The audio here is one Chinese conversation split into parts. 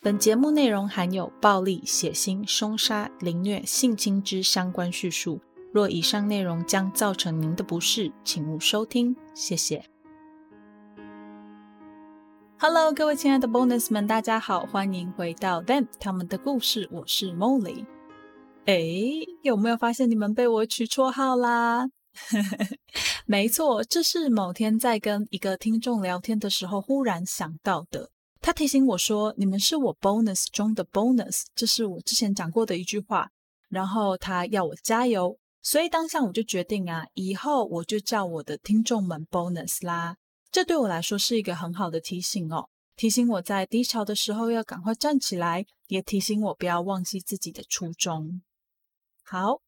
本节目内容含有暴力、血腥、凶杀、凌虐、性侵之相关叙述。若以上内容将造成您的不适，请勿收听。谢谢。Hello，各位亲爱的 Bonus 们，大家好，欢迎回到 Them 他们的故事。我是 Molly。哎，有没有发现你们被我取绰号啦？没错，这是某天在跟一个听众聊天的时候忽然想到的。他提醒我说：“你们是我 bonus 中的 bonus。”这是我之前讲过的一句话。然后他要我加油，所以当下我就决定啊，以后我就叫我的听众们 bonus 啦。这对我来说是一个很好的提醒哦，提醒我在低潮的时候要赶快站起来，也提醒我不要忘记自己的初衷。好，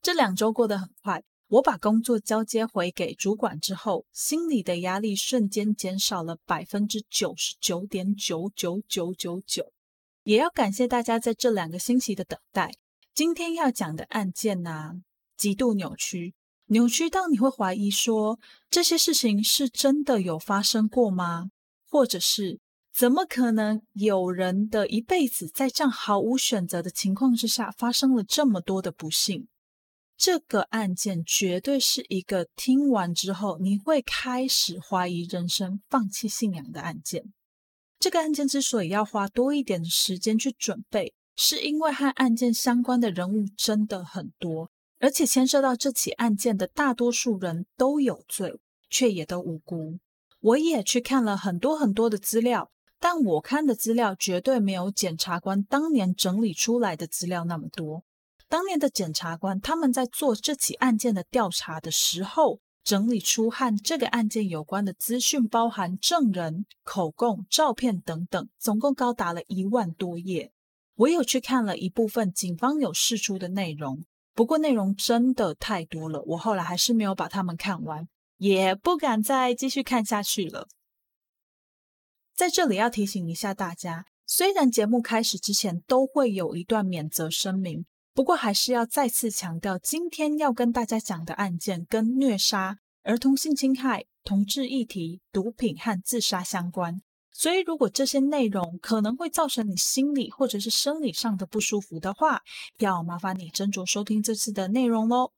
这两周过得很快。我把工作交接回给主管之后，心里的压力瞬间减少了百分之九十九点九九九九九。也要感谢大家在这两个星期的等待。今天要讲的案件呢，极度扭曲，扭曲到你会怀疑说这些事情是真的有发生过吗？或者是怎么可能有人的一辈子在这样毫无选择的情况之下，发生了这么多的不幸？这个案件绝对是一个听完之后你会开始怀疑人生、放弃信仰的案件。这个案件之所以要花多一点的时间去准备，是因为和案件相关的人物真的很多，而且牵涉到这起案件的大多数人都有罪，却也都无辜。我也去看了很多很多的资料，但我看的资料绝对没有检察官当年整理出来的资料那么多。当年的检察官他们在做这起案件的调查的时候，整理出和这个案件有关的资讯，包含证人口供、照片等等，总共高达了一万多页。我有去看了一部分警方有释出的内容，不过内容真的太多了，我后来还是没有把它们看完，也不敢再继续看下去了。在这里要提醒一下大家，虽然节目开始之前都会有一段免责声明。不过还是要再次强调，今天要跟大家讲的案件跟虐杀、儿童性侵害、同志议题、毒品和自杀相关，所以如果这些内容可能会造成你心理或者是生理上的不舒服的话，要麻烦你斟酌收听这次的内容喽。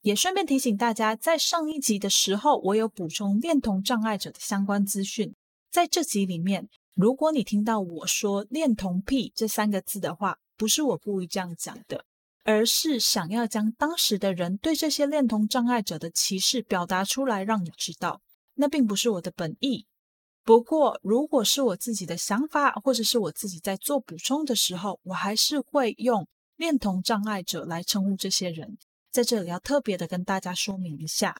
也顺便提醒大家，在上一集的时候，我有补充恋童障碍者的相关资讯，在这集里面，如果你听到我说“恋童癖”这三个字的话，不是我故意这样讲的。而是想要将当时的人对这些恋童障碍者的歧视表达出来，让你知道，那并不是我的本意。不过，如果是我自己的想法，或者是我自己在做补充的时候，我还是会用恋童障碍者来称呼这些人。在这里要特别的跟大家说明一下，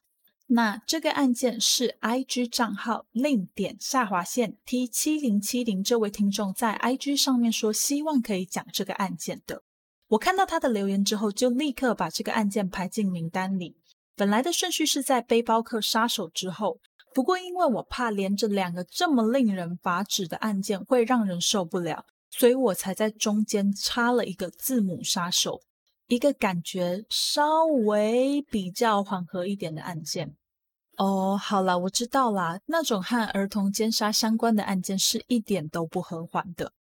那这个案件是 I G 账号令点下划线 T 七零七零这位听众在 I G 上面说希望可以讲这个案件的。我看到他的留言之后，就立刻把这个案件排进名单里。本来的顺序是在背包客杀手之后，不过因为我怕连着两个这么令人发指的案件会让人受不了，所以我才在中间插了一个字母杀手，一个感觉稍微比较缓和一点的案件。哦，好了，我知道啦，那种和儿童奸杀相关的案件是一点都不和缓的。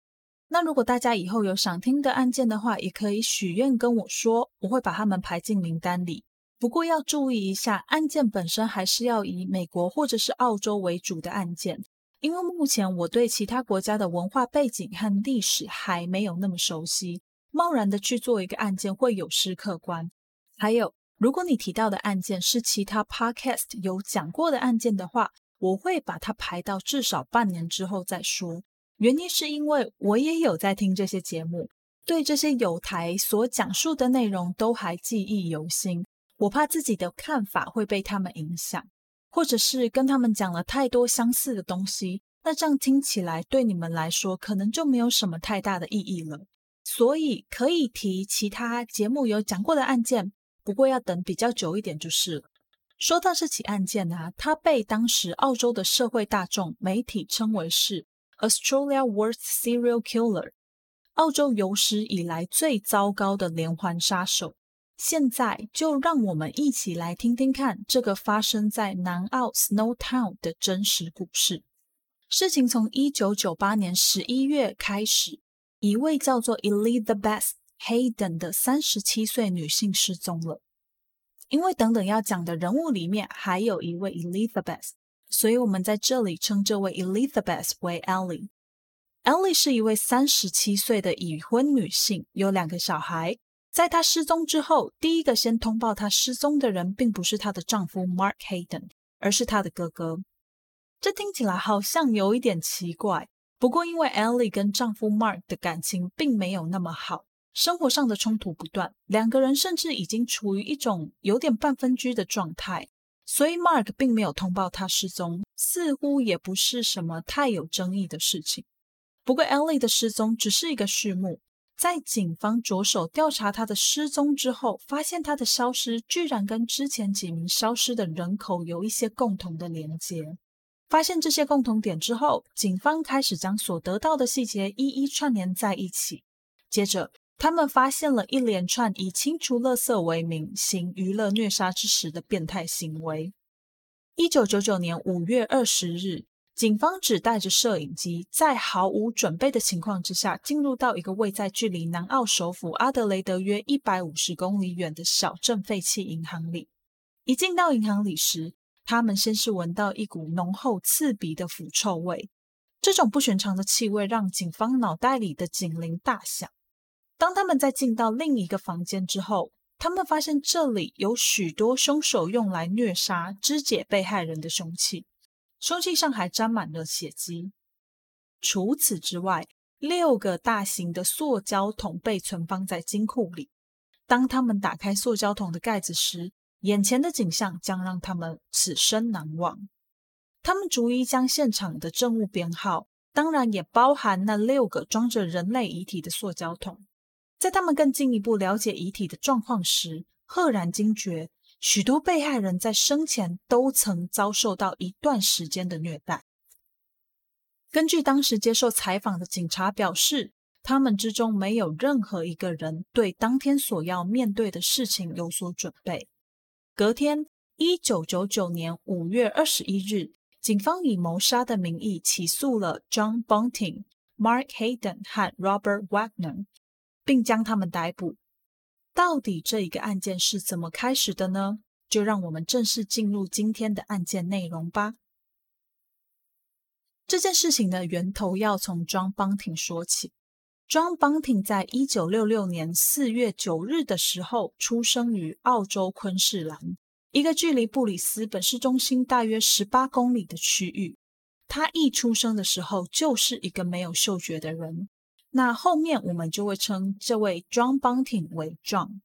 那如果大家以后有想听的案件的话，也可以许愿跟我说，我会把他们排进名单里。不过要注意一下，案件本身还是要以美国或者是澳洲为主的案件，因为目前我对其他国家的文化背景和历史还没有那么熟悉，贸然的去做一个案件会有失客观。还有，如果你提到的案件是其他 podcast 有讲过的案件的话，我会把它排到至少半年之后再说。原因是因为我也有在听这些节目，对这些有台所讲述的内容都还记忆犹新。我怕自己的看法会被他们影响，或者是跟他们讲了太多相似的东西，那这样听起来对你们来说可能就没有什么太大的意义了。所以可以提其他节目有讲过的案件，不过要等比较久一点就是了。说到这起案件呢，它被当时澳洲的社会大众媒体称为是。Australia worst serial killer，澳洲有史以来最糟糕的连环杀手。现在就让我们一起来听听看这个发生在南澳 Snow Town 的真实故事。事情从一九九八年十一月开始，一位叫做 Elizabeth Hayden 的三十七岁女性失踪了。因为等等要讲的人物里面还有一位 Elizabeth，所以我们在这里称这位 Elizabeth 为 Ellie。Ellie 是一位三十七岁的已婚女性，有两个小孩。在她失踪之后，第一个先通报她失踪的人，并不是她的丈夫 Mark Hayden，而是她的哥哥。这听起来好像有一点奇怪，不过因为 Ellie 跟丈夫 Mark 的感情并没有那么好，生活上的冲突不断，两个人甚至已经处于一种有点半分居的状态，所以 Mark 并没有通报他失踪，似乎也不是什么太有争议的事情。不过 Ellie 的失踪只是一个序幕，在警方着手调查他的失踪之后，发现他的消失居然跟之前几名消失的人口有一些共同的连接。发现这些共同点之后，警方开始将所得到的细节一一串联在一起。接着，他们发现了一连串以清除垃圾为名行娱乐虐杀之时的变态行为。一九九九年五月二十日，警方只带着摄影机，在毫无准备的情况之下，进入到一个位在距离南澳首府阿德雷德约一百五十公里远的小镇废弃银行里。一进到银行里时，他们先是闻到一股浓厚刺鼻的腐臭味，这种不寻常的气味让警方脑袋里的警铃大响。当他们在进到另一个房间之后，他们发现这里有许多凶手用来虐杀、肢解被害人的凶器，凶器上还沾满了血迹。除此之外，六个大型的塑胶桶被存放在金库里。当他们打开塑胶桶的盖子时，眼前的景象将让他们此生难忘。他们逐一将现场的证物编号，当然也包含那六个装着人类遗体的塑胶桶。在他们更进一步了解遗体的状况时，赫然惊觉，许多被害人在生前都曾遭受到一段时间的虐待。根据当时接受采访的警察表示，他们之中没有任何一个人对当天所要面对的事情有所准备。隔天，一九九九年五月二十一日，警方以谋杀的名义起诉了 John Bunting、Mark Hayden 和 Robert Wagner，并将他们逮捕。到底这一个案件是怎么开始的呢？就让我们正式进入今天的案件内容吧。这件事情的源头要从 John Bunting 说起。John Bunting 在一九六六年四月九日的时候出生于澳洲昆士兰，一个距离布里斯本市中心大约十八公里的区域。他一出生的时候就是一个没有嗅觉的人。那后面我们就会称这位 John Bunting 为 John。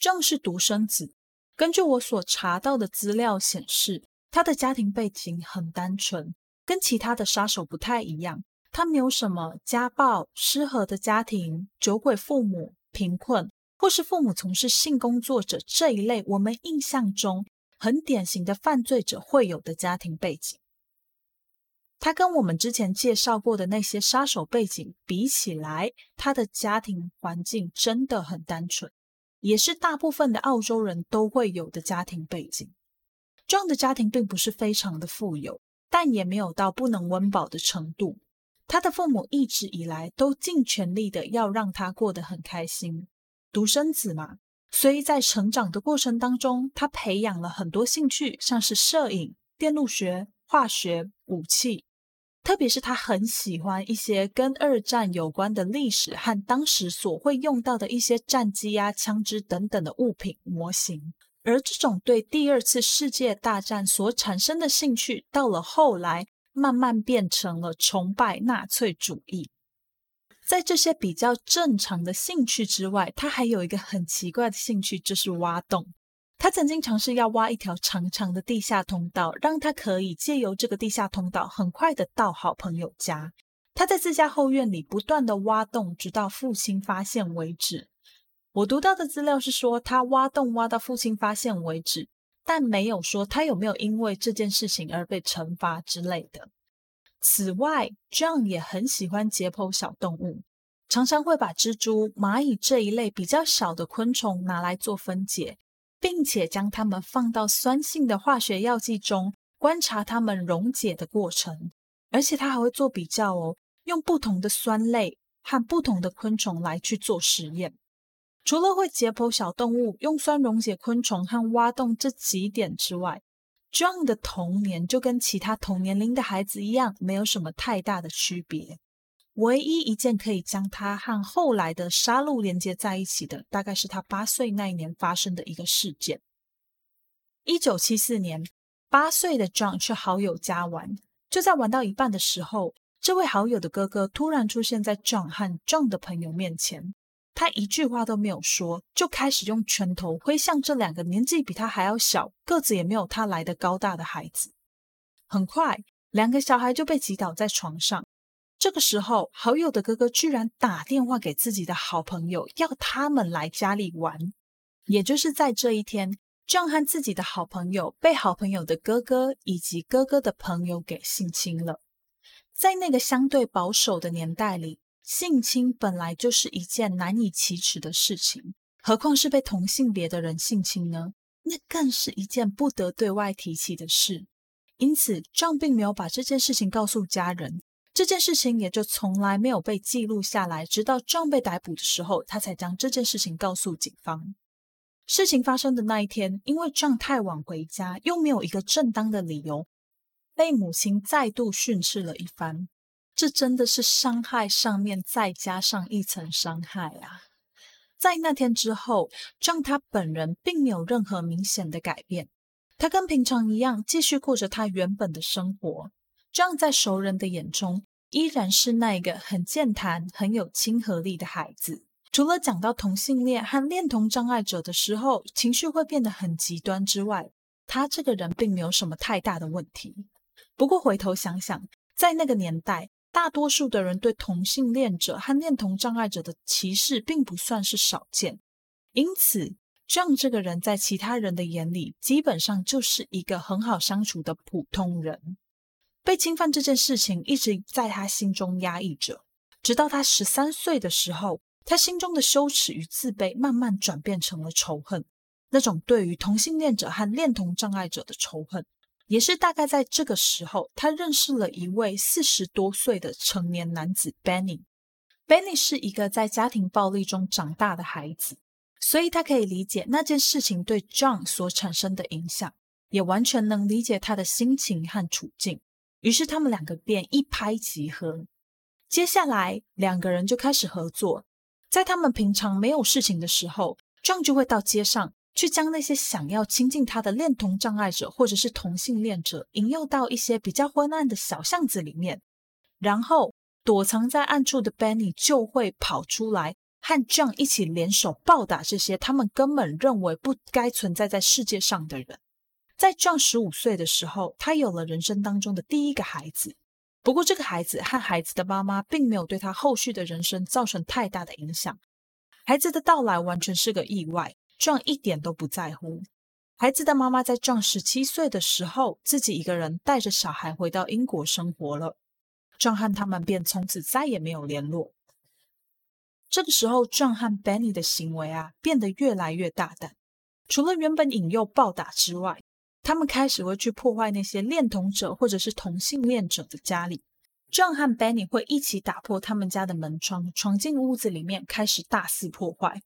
John 是独生子。根据我所查到的资料显示，他的家庭背景很单纯，跟其他的杀手不太一样。他没有什么家暴、失和的家庭、酒鬼父母、贫困，或是父母从事性工作者这一类我们印象中很典型的犯罪者会有的家庭背景。他跟我们之前介绍过的那些杀手背景比起来，他的家庭环境真的很单纯，也是大部分的澳洲人都会有的家庭背景。这样的家庭并不是非常的富有，但也没有到不能温饱的程度。他的父母一直以来都尽全力的要让他过得很开心，独生子嘛，所以在成长的过程当中，他培养了很多兴趣，像是摄影、电路学、化学、武器，特别是他很喜欢一些跟二战有关的历史和当时所会用到的一些战机啊、枪支等等的物品模型。而这种对第二次世界大战所产生的兴趣，到了后来。慢慢变成了崇拜纳粹主义。在这些比较正常的兴趣之外，他还有一个很奇怪的兴趣，就是挖洞。他曾经尝试要挖一条长长的地下通道，让他可以借由这个地下通道很快的到好朋友家。他在自家后院里不断的挖洞，直到父亲发现为止。我读到的资料是说，他挖洞挖到父亲发现为止。但没有说他有没有因为这件事情而被惩罚之类的。此外，John 也很喜欢解剖小动物，常常会把蜘蛛、蚂蚁这一类比较小的昆虫拿来做分解，并且将它们放到酸性的化学药剂中，观察它们溶解的过程。而且他还会做比较哦，用不同的酸类和不同的昆虫来去做实验。除了会解剖小动物、用酸溶解昆虫和挖洞这几点之外，John 的童年就跟其他同年龄的孩子一样，没有什么太大的区别。唯一一件可以将他和后来的杀戮连接在一起的，大概是他八岁那一年发生的一个事件。一九七四年，八岁的 John 去好友家玩，就在玩到一半的时候，这位好友的哥哥突然出现在 John 和 John 的朋友面前。他一句话都没有说，就开始用拳头挥向这两个年纪比他还要小、个子也没有他来的高大的孩子。很快，两个小孩就被挤倒在床上。这个时候，好友的哥哥居然打电话给自己的好朋友，要他们来家里玩。也就是在这一天，John 和自己的好朋友被好朋友的哥哥以及哥哥的朋友给性侵了。在那个相对保守的年代里。性侵本来就是一件难以启齿的事情，何况是被同性别的人性侵呢？那更是一件不得对外提起的事。因此壮并没有把这件事情告诉家人，这件事情也就从来没有被记录下来。直到 John 被逮捕的时候，他才将这件事情告诉警方。事情发生的那一天，因为 John 太晚回家，又没有一个正当的理由，被母亲再度训斥了一番。这真的是伤害上面再加上一层伤害啊！在那天之后，John 他本人并没有任何明显的改变，他跟平常一样继续过着他原本的生活。这样在熟人的眼中依然是那个很健谈、很有亲和力的孩子，除了讲到同性恋和恋童障碍者的时候情绪会变得很极端之外，他这个人并没有什么太大的问题。不过回头想想，在那个年代，大多数的人对同性恋者和恋童障碍者的歧视并不算是少见，因此这样这个人在其他人的眼里基本上就是一个很好相处的普通人。被侵犯这件事情一直在他心中压抑着，直到他十三岁的时候，他心中的羞耻与自卑慢慢转变成了仇恨，那种对于同性恋者和恋童障碍者的仇恨。也是大概在这个时候，他认识了一位四十多岁的成年男子 Benny。Benny 是一个在家庭暴力中长大的孩子，所以他可以理解那件事情对 John 所产生的影响，也完全能理解他的心情和处境。于是他们两个便一拍即合。接下来，两个人就开始合作，在他们平常没有事情的时候，John 就会到街上。去将那些想要亲近他的恋童障碍者或者是同性恋者引诱到一些比较昏暗的小巷子里面，然后躲藏在暗处的 Benny 就会跑出来和 John 一起联手暴打这些他们根本认为不该存在在世界上的人。在 John 十五岁的时候，他有了人生当中的第一个孩子。不过，这个孩子和孩子的妈妈并没有对他后续的人生造成太大的影响。孩子的到来完全是个意外。壮一点都不在乎。孩子的妈妈在壮十七岁的时候，自己一个人带着小孩回到英国生活了。壮和他们便从此再也没有联络。这个时候，壮和 Benny 的行为啊，变得越来越大胆。除了原本引诱暴打之外，他们开始会去破坏那些恋童者或者是同性恋者的家里。壮和 Benny 会一起打破他们家的门窗，闯进屋子里面，开始大肆破坏。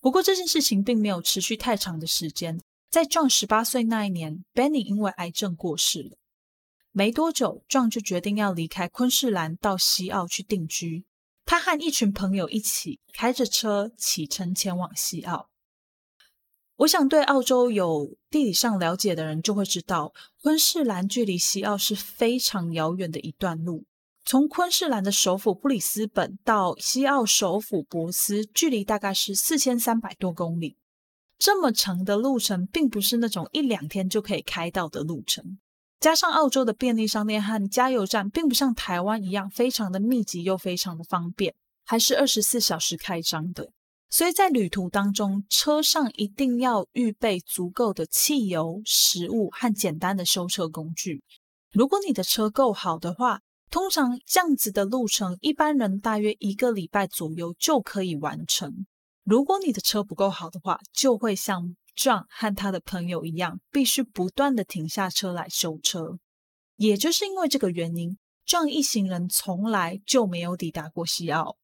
不过这件事情并没有持续太长的时间。在 John 十八岁那一年，Benny 因为癌症过世了。没多久，John 就决定要离开昆士兰，到西澳去定居。他和一群朋友一起开着车启程前往西澳。我想对澳洲有地理上了解的人就会知道，昆士兰距离西澳是非常遥远的一段路。从昆士兰的首府布里斯本到西澳首府博斯，距离大概是四千三百多公里。这么长的路程，并不是那种一两天就可以开到的路程。加上澳洲的便利商店和加油站，并不像台湾一样非常的密集又非常的方便，还是二十四小时开张的。所以在旅途当中，车上一定要预备足够的汽油、食物和简单的修车工具。如果你的车够好的话，通常这样子的路程，一般人大约一个礼拜左右就可以完成。如果你的车不够好的话，就会像 John 和他的朋友一样，必须不断的停下车来修车。也就是因为这个原因，John 一行人从来就没有抵达过西澳。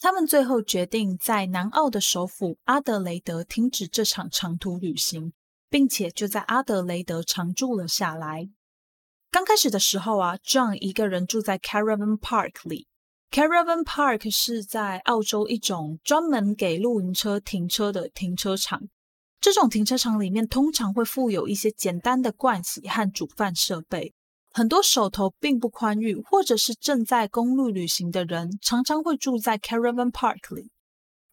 他们最后决定在南澳的首府阿德雷德停止这场长途旅行，并且就在阿德雷德常住了下来。刚开始的时候啊，John 一个人住在 Caravan Park 里。Caravan Park 是在澳洲一种专门给露营车停车的停车场。这种停车场里面通常会附有一些简单的盥洗和煮饭设备。很多手头并不宽裕，或者是正在公路旅行的人，常常会住在 Caravan Park 里。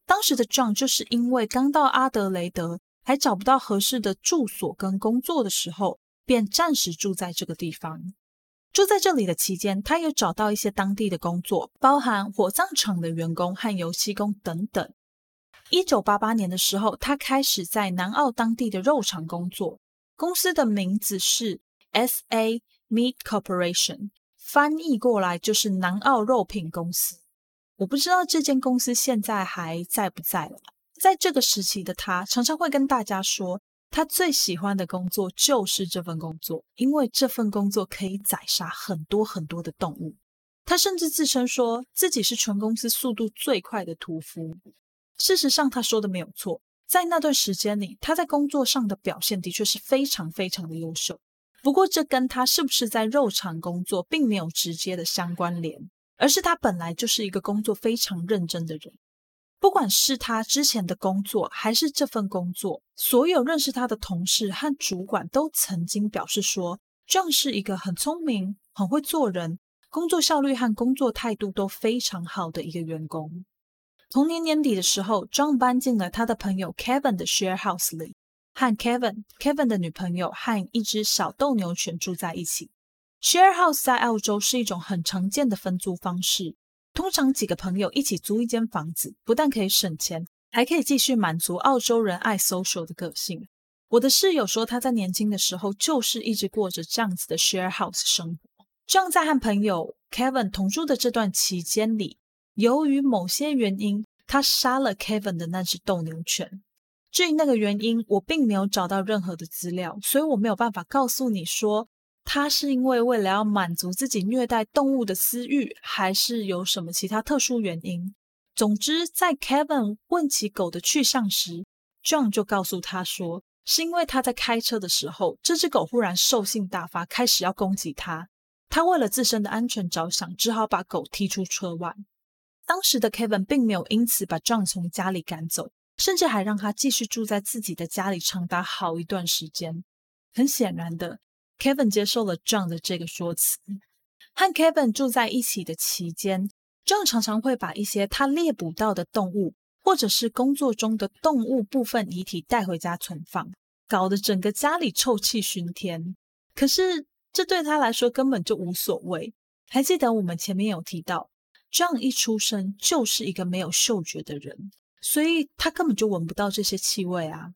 当时的 John 就是因为刚到阿德雷德，还找不到合适的住所跟工作的时候，便暂时住在这个地方。住在这里的期间，他也找到一些当地的工作，包含火葬场的员工和油漆工等等。一九八八年的时候，他开始在南澳当地的肉厂工作，公司的名字是 S.A。Meat Corporation 翻译过来就是南澳肉品公司。我不知道这间公司现在还在不在了。在这个时期的他，常常会跟大家说，他最喜欢的工作就是这份工作，因为这份工作可以宰杀很多很多的动物。他甚至自称说自己是全公司速度最快的屠夫。事实上，他说的没有错。在那段时间里，他在工作上的表现的确是非常非常的优秀。不过，这跟他是不是在肉厂工作并没有直接的相关联，而是他本来就是一个工作非常认真的人。不管是他之前的工作，还是这份工作，所有认识他的同事和主管都曾经表示说，John 是一个很聪明、很会做人、工作效率和工作态度都非常好的一个员工。同年年底的时候，John 搬进了他的朋友 Kevin 的 share house 里。和 Kevin、Kevin 的女朋友和一只小斗牛犬住在一起。Share house 在澳洲是一种很常见的分租方式，通常几个朋友一起租一间房子，不但可以省钱，还可以继续满足澳洲人爱 social 的个性。我的室友说，他在年轻的时候就是一直过着这样子的 share house 生活。正在和朋友 Kevin 同住的这段期间里，由于某些原因，他杀了 Kevin 的那只斗牛犬。至于那个原因，我并没有找到任何的资料，所以我没有办法告诉你说他是因为为了要满足自己虐待动物的私欲，还是有什么其他特殊原因。总之，在 Kevin 问起狗的去向时，John 就告诉他说，是因为他在开车的时候，这只狗忽然兽性大发，开始要攻击他。他为了自身的安全着想，只好把狗踢出车外。当时的 Kevin 并没有因此把 John 从家里赶走。甚至还让他继续住在自己的家里长达好一段时间。很显然的，Kevin 接受了 John 的这个说辞。和 Kevin 住在一起的期间，John 常常会把一些他猎捕到的动物，或者是工作中的动物部分遗体带回家存放，搞得整个家里臭气熏天。可是这对他来说根本就无所谓。还记得我们前面有提到，John 一出生就是一个没有嗅觉的人。所以他根本就闻不到这些气味啊！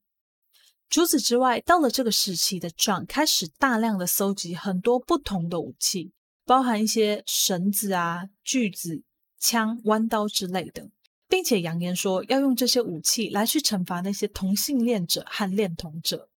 除此之外，到了这个时期的 John 开始大量的搜集很多不同的武器，包含一些绳子啊、锯子、枪、弯刀之类的，并且扬言说要用这些武器来去惩罚那些同性恋者和恋童者。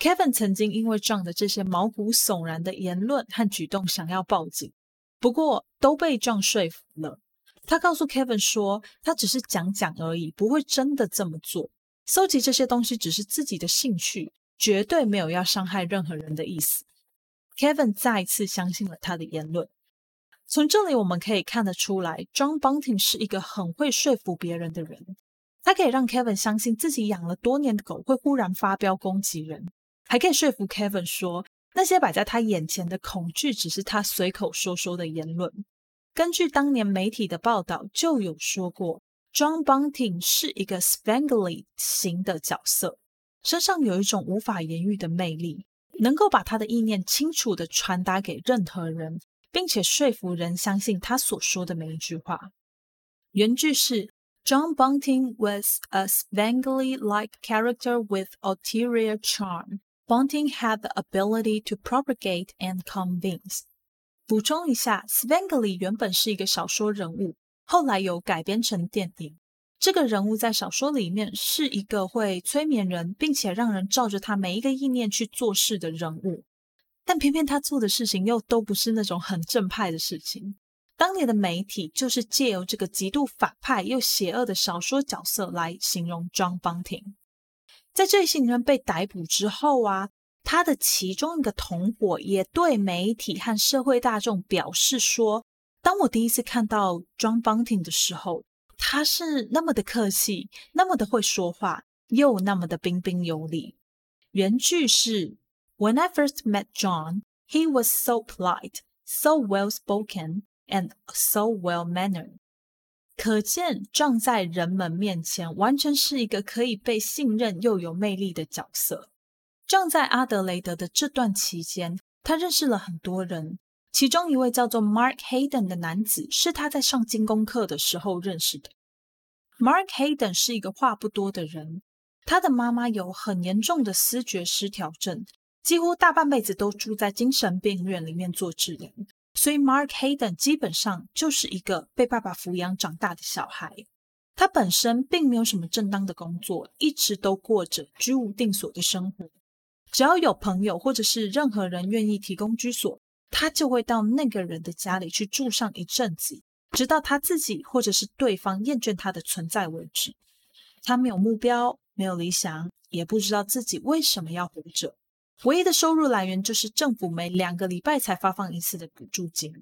Kevin 曾经因为壮的这些毛骨悚然的言论和举动想要报警，不过都被壮说服了。他告诉 Kevin 说，他只是讲讲而已，不会真的这么做。搜集这些东西只是自己的兴趣，绝对没有要伤害任何人的意思。Kevin 再一次相信了他的言论。从这里我们可以看得出来，John Bunting 是一个很会说服别人的人。他可以让 Kevin 相信自己养了多年的狗会忽然发飙攻击人，还可以说服 Kevin 说那些摆在他眼前的恐惧只是他随口说说的言论。根据当年媒体的报道，就有说过，John Bunting 是一个 Spangly 型的角色，身上有一种无法言喻的魅力，能够把他的意念清楚地传达给任何人，并且说服人相信他所说的每一句话。原句是：John Bunting was a Spangly-like character with ulterior charm. Bunting had the ability to propagate and convince. 补充一下，Spangley 原本是一个小说人物，后来有改编成电影。这个人物在小说里面是一个会催眠人，并且让人照着他每一个意念去做事的人物。但偏偏他做的事情又都不是那种很正派的事情。当年的媒体就是借由这个极度反派又邪恶的小说角色来形容 John Bunting。在这一行人被逮捕之后啊，他的其中一个同伙也对媒体和社会大众表示说：“当我第一次看到 John Bunting 的时候，他是那么的客气，那么的会说话，又那么的彬彬有礼。”原句是：“When I first met John, he was so polite, so well spoken。” And so well mannered，可见撞在人们面前，完全是一个可以被信任又有魅力的角色。正在阿德雷德的这段期间，他认识了很多人，其中一位叫做 Mark Hayden 的男子，是他在上精工课的时候认识的。Mark Hayden 是一个话不多的人，他的妈妈有很严重的思觉失调症，几乎大半辈子都住在精神病院里面做治疗。所以，Mark Hayden 基本上就是一个被爸爸抚养长大的小孩。他本身并没有什么正当的工作，一直都过着居无定所的生活。只要有朋友或者是任何人愿意提供居所，他就会到那个人的家里去住上一阵子，直到他自己或者是对方厌倦他的存在为止。他没有目标，没有理想，也不知道自己为什么要活着。唯一的收入来源就是政府每两个礼拜才发放一次的补助金。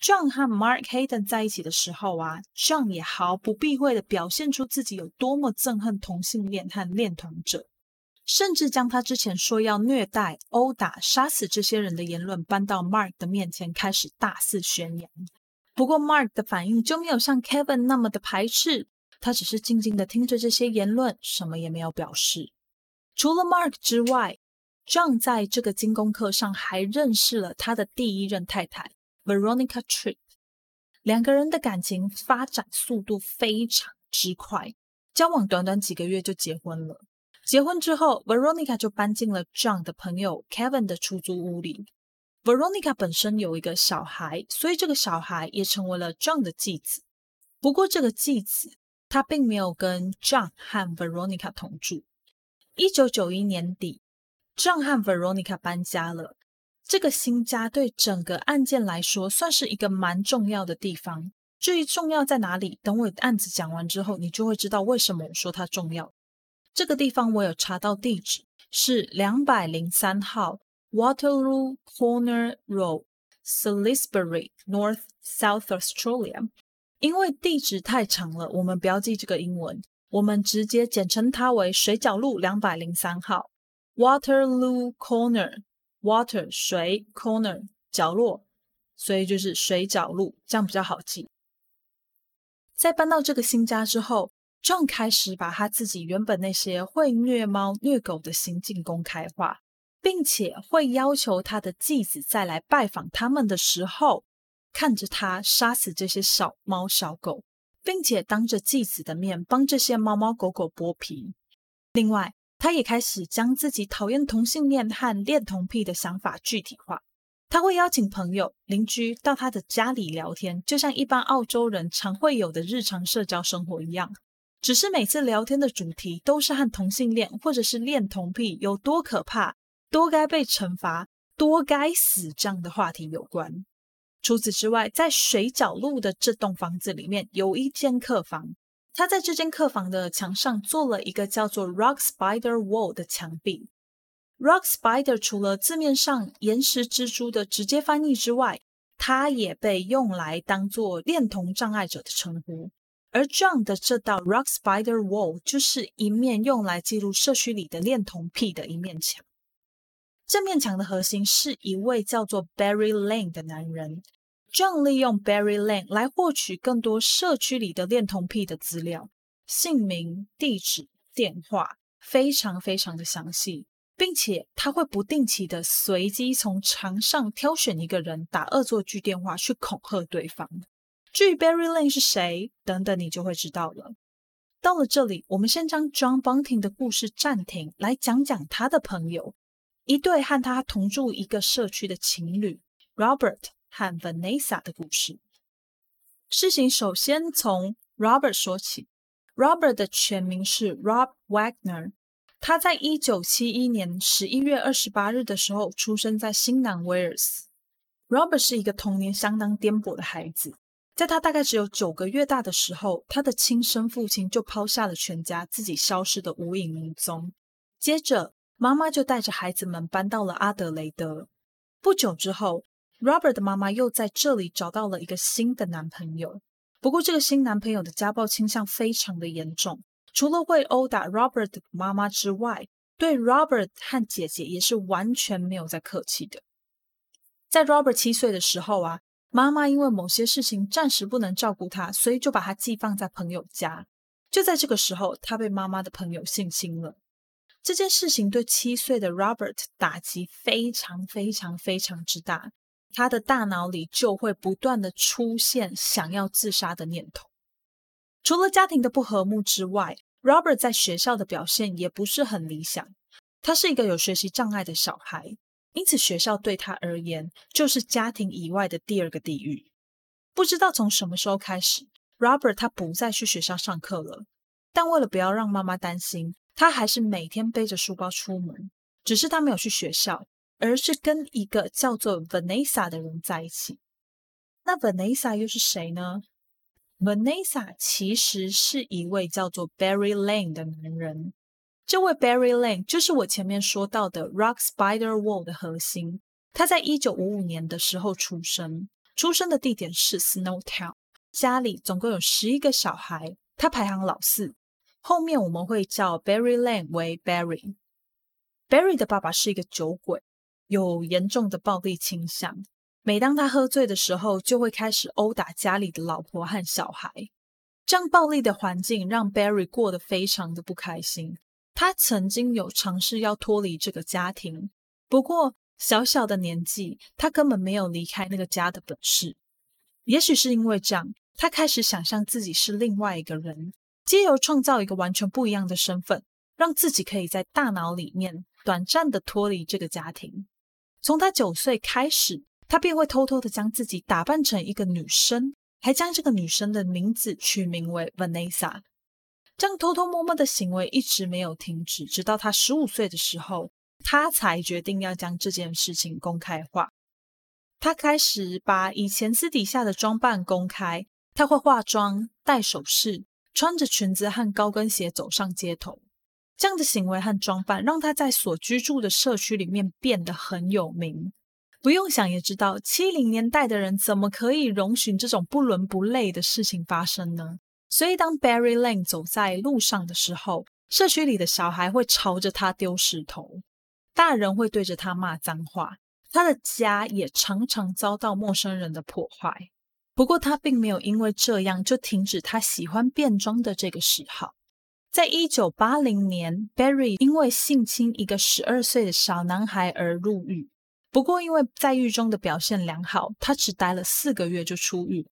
John 和 Mark Hayden 在一起的时候啊，John 也毫不避讳的表现出自己有多么憎恨同性恋和恋童者，甚至将他之前说要虐待、殴打、杀死这些人的言论搬到 Mark 的面前，开始大肆宣扬。不过 Mark 的反应就没有像 Kevin 那么的排斥，他只是静静的听着这些言论，什么也没有表示。除了 Mark 之外，John 在这个精工课上还认识了他的第一任太太 Veronica Tripp，两个人的感情发展速度非常之快，交往短短几个月就结婚了。结婚之后，Veronica 就搬进了 John 的朋友 Kevin 的出租屋里。Veronica 本身有一个小孩，所以这个小孩也成为了 John 的继子。不过，这个继子他并没有跟 John 和 Veronica 同住。一九九一年底。John 和 Veronica 搬家了。这个新家对整个案件来说算是一个蛮重要的地方。至于重要在哪里，等我案子讲完之后，你就会知道为什么我说它重要。这个地方我有查到地址，是两百零三号 Waterloo Corner Road, Salisbury, North South Australia。因为地址太长了，我们不要记这个英文，我们直接简称它为水角路两百零三号。Waterloo Corner，Water 水 Corner 角落，所以就是水角路，这样比较好记。在搬到这个新家之后，John 开始把他自己原本那些会虐猫虐狗的行径公开化，并且会要求他的继子再来拜访他们的时候，看着他杀死这些小猫小狗，并且当着继子的面帮这些猫猫狗狗剥皮。另外，他也开始将自己讨厌同性恋和恋童癖的想法具体化。他会邀请朋友、邻居到他的家里聊天，就像一般澳洲人常会有的日常社交生活一样。只是每次聊天的主题都是和同性恋或者是恋童癖有多可怕、多该被惩罚、多该死这样的话题有关。除此之外，在水角路的这栋房子里面有一间客房。他在这间客房的墙上做了一个叫做 Rock Spider Wall 的墙壁。Rock Spider 除了字面上岩石蜘蛛的直接翻译之外，它也被用来当做恋童障碍者的称呼。而 John 的这道 Rock Spider Wall 就是一面用来记录社区里的恋童癖的一面墙。这面墙的核心是一位叫做 Barry Lane 的男人。John 利用 Barry Lane 来获取更多社区里的恋童癖的资料，姓名、地址、电话，非常非常的详细，并且他会不定期的随机从墙上挑选一个人打恶作剧电话去恐吓对方。至于 Barry Lane 是谁等等，你就会知道了。到了这里，我们先将 John Bunting 的故事暂停，来讲讲他的朋友，一对和他同住一个社区的情侣 Robert。和 Vanessa 的故事。事情首先从 Robert 说起。Robert 的全名是 Rob Wagner，他在一九七一年十一月二十八日的时候出生在新南威尔斯。Robert 是一个童年相当颠簸的孩子，在他大概只有九个月大的时候，他的亲生父亲就抛下了全家，自己消失的无影无踪。接着，妈妈就带着孩子们搬到了阿德雷德。不久之后，Robert 的妈妈又在这里找到了一个新的男朋友。不过，这个新男朋友的家暴倾向非常的严重。除了会殴打 Robert 的妈妈之外，对 Robert 和姐姐也是完全没有在客气的。在 Robert 七岁的时候啊，妈妈因为某些事情暂时不能照顾他，所以就把他寄放在朋友家。就在这个时候，他被妈妈的朋友性侵了。这件事情对七岁的 Robert 打击非常非常非常之大，他的大脑里就会不断的出现想要自杀的念头。除了家庭的不和睦之外，Robert 在学校的表现也不是很理想。他是一个有学习障碍的小孩，因此学校对他而言就是家庭以外的第二个地狱。不知道从什么时候开始，Robert 他不再去学校上课了。但为了不要让妈妈担心，他还是每天背着书包出门。只是他没有去学校，而是跟一个叫做 Vanessa 的人在一起。那 Vanessa 又是谁呢？Vanessa 其实是一位叫做 Barry Lane 的男人。这位 Barry Lane 就是我前面说到的 Rock Spider Wall 的核心。他在一九五五年的时候出生，出生的地点是 Snowtown。家里总共有十一个小孩，他排行老四。后面我们会叫 Barry Lane 为 Barry。Barry 的爸爸是一个酒鬼，有严重的暴力倾向。每当他喝醉的时候，就会开始殴打家里的老婆和小孩。这样暴力的环境让 Barry 过得非常的不开心。他曾经有尝试要脱离这个家庭，不过小小的年纪，他根本没有离开那个家的本事。也许是因为这样，他开始想象自己是另外一个人，借由创造一个完全不一样的身份，让自己可以在大脑里面短暂的脱离这个家庭。从他九岁开始。他便会偷偷的将自己打扮成一个女生，还将这个女生的名字取名为 Vanessa。这样偷偷摸摸的行为一直没有停止，直到他十五岁的时候，他才决定要将这件事情公开化。他开始把以前私底下的装扮公开，他会化妆、戴首饰、穿着裙子和高跟鞋走上街头。这样的行为和装扮让他在所居住的社区里面变得很有名。不用想也知道，七零年代的人怎么可以容许这种不伦不类的事情发生呢？所以，当 Barry Lane 走在路上的时候，社区里的小孩会朝着他丢石头，大人会对着他骂脏话，他的家也常常遭到陌生人的破坏。不过，他并没有因为这样就停止他喜欢变装的这个嗜好。在一九八零年，Barry 因为性侵一个十二岁的小男孩而入狱。不过，因为在狱中的表现良好，他只待了四个月就出狱。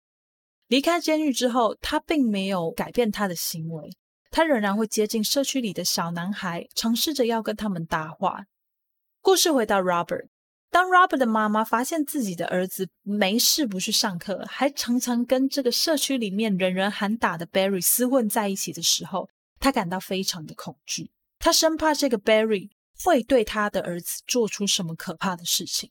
离开监狱之后，他并没有改变他的行为，他仍然会接近社区里的小男孩，尝试着要跟他们搭话。故事回到 Robert，当 Robert 的妈妈发现自己的儿子没事不去上课，还常常跟这个社区里面人人喊打的 Barry 厮混在一起的时候，他感到非常的恐惧，他生怕这个 Barry。会对他的儿子做出什么可怕的事情？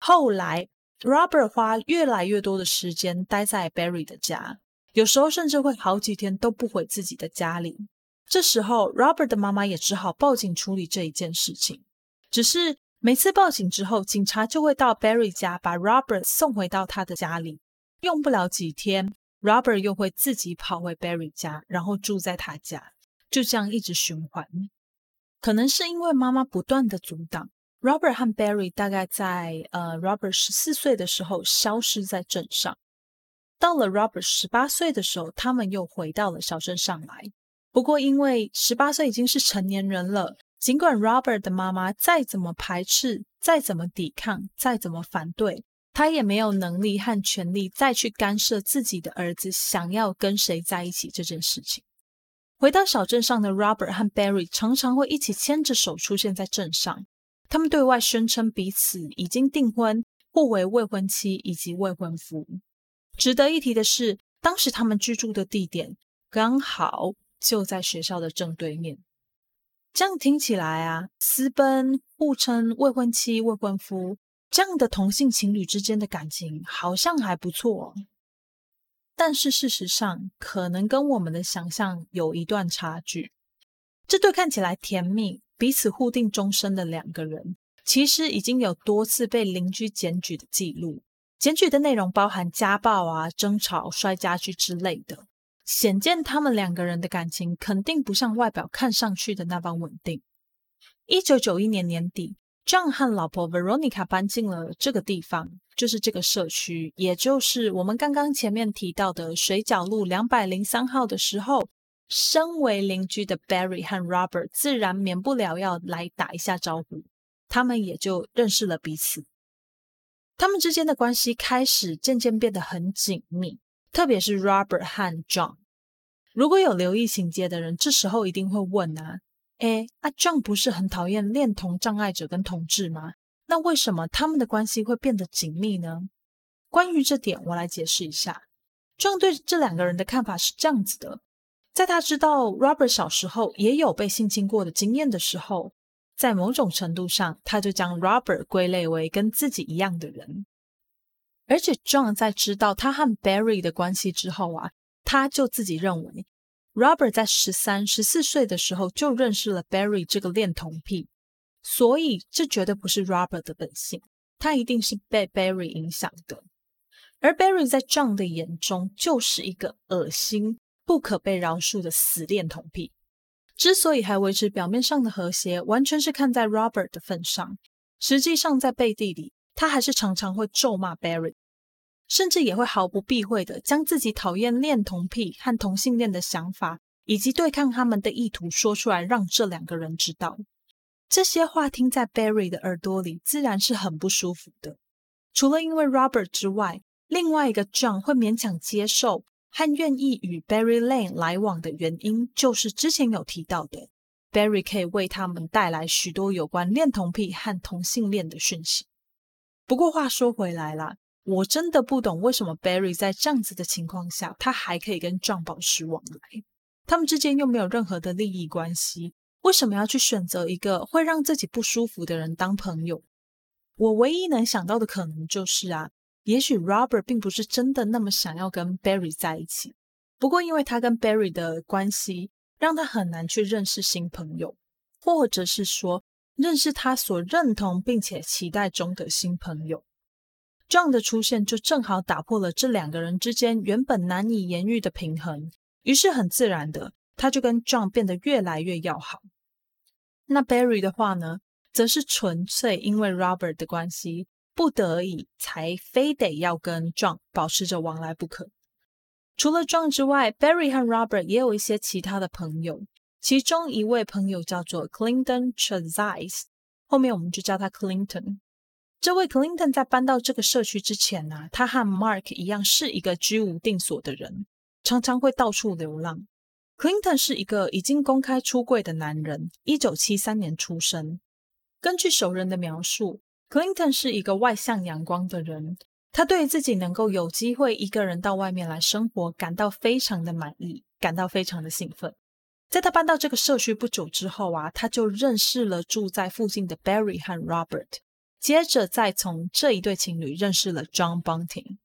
后来，Robert 花越来越多的时间待在 Barry 的家，有时候甚至会好几天都不回自己的家里。这时候，Robert 的妈妈也只好报警处理这一件事情。只是每次报警之后，警察就会到 Barry 家把 Robert 送回到他的家里。用不了几天，Robert 又会自己跑回 Barry 家，然后住在他家，就这样一直循环。可能是因为妈妈不断的阻挡，Robert 和 Barry 大概在呃 Robert 十四岁的时候消失在镇上。到了 Robert 十八岁的时候，他们又回到了小镇上来。不过因为十八岁已经是成年人了，尽管 Robert 的妈妈再怎么排斥、再怎么抵抗、再怎么反对，他也没有能力和权利再去干涉自己的儿子想要跟谁在一起这件事情。回到小镇上的 Robert 和 Barry 常常会一起牵着手出现在镇上。他们对外宣称彼此已经订婚，互为未婚妻以及未婚夫。值得一提的是，当时他们居住的地点刚好就在学校的正对面。这样听起来啊，私奔、互称未婚妻、未婚夫这样的同性情侣之间的感情好像还不错，但是事实上可能跟我们的想象有一段差距。这对看起来甜蜜、彼此互定终身的两个人，其实已经有多次被邻居检举的记录。检举的内容包含家暴啊、争吵、摔家具之类的。显见他们两个人的感情肯定不像外表看上去的那般稳定。一九九一年年底，John 和老婆 Veronica 搬进了这个地方，就是这个社区，也就是我们刚刚前面提到的水角路两百零三号的时候，身为邻居的 Barry 和 Robert 自然免不了要来打一下招呼，他们也就认识了彼此。他们之间的关系开始渐渐变得很紧密。特别是 Robert 和 John，如果有留意情节的人，这时候一定会问啊，哎，阿 John 不是很讨厌恋童障碍者跟同志吗？那为什么他们的关系会变得紧密呢？关于这点，我来解释一下。John 对这两个人的看法是这样子的：在他知道 Robert 小时候也有被性侵过的经验的时候，在某种程度上，他就将 Robert 归类为跟自己一样的人。而且，John 在知道他和 Barry 的关系之后啊，他就自己认为，Robert 在十三、十四岁的时候就认识了 Barry 这个恋童癖，所以这绝对不是 Robert 的本性，他一定是被 Barry 影响的。而 Barry 在 John 的眼中就是一个恶心、不可被饶恕的死恋童癖。之所以还维持表面上的和谐，完全是看在 Robert 的份上，实际上在背地里。他还是常常会咒骂 Barry，甚至也会毫不避讳的将自己讨厌恋童癖和同性恋的想法，以及对抗他们的意图说出来，让这两个人知道。这些话听在 Barry 的耳朵里，自然是很不舒服的。除了因为 Robert 之外，另外一个 John 会勉强接受和愿意与 Barry Lane 来往的原因，就是之前有提到的，Barry 可以为他们带来许多有关恋童癖和同性恋的讯息。不过话说回来啦，我真的不懂为什么 Barry 在这样子的情况下，他还可以跟 John 保持往来。他们之间又没有任何的利益关系，为什么要去选择一个会让自己不舒服的人当朋友？我唯一能想到的可能就是啊，也许 Robert 并不是真的那么想要跟 Barry 在一起，不过因为他跟 Barry 的关系，让他很难去认识新朋友，或者是说。认识他所认同并且期待中的新朋友，John 的出现就正好打破了这两个人之间原本难以言喻的平衡，于是很自然的，他就跟 John 变得越来越要好。那 Barry 的话呢，则是纯粹因为 Robert 的关系，不得已才非得要跟 John 保持着往来不可。除了 John 之外，Barry 和 Robert 也有一些其他的朋友。其中一位朋友叫做 Clinton Chazis，后面我们就叫他 Clinton。这位 Clinton 在搬到这个社区之前呢，他和 Mark 一样是一个居无定所的人，常常会到处流浪。Clinton 是一个已经公开出柜的男人，一九七三年出生。根据熟人的描述，Clinton 是一个外向阳光的人，他对自己能够有机会一个人到外面来生活感到非常的满意，感到非常的兴奋。在他搬到这个社区不久之后啊，他就认识了住在附近的 Barry 和 Robert，接着再从这一对情侣认识了 John Bunting。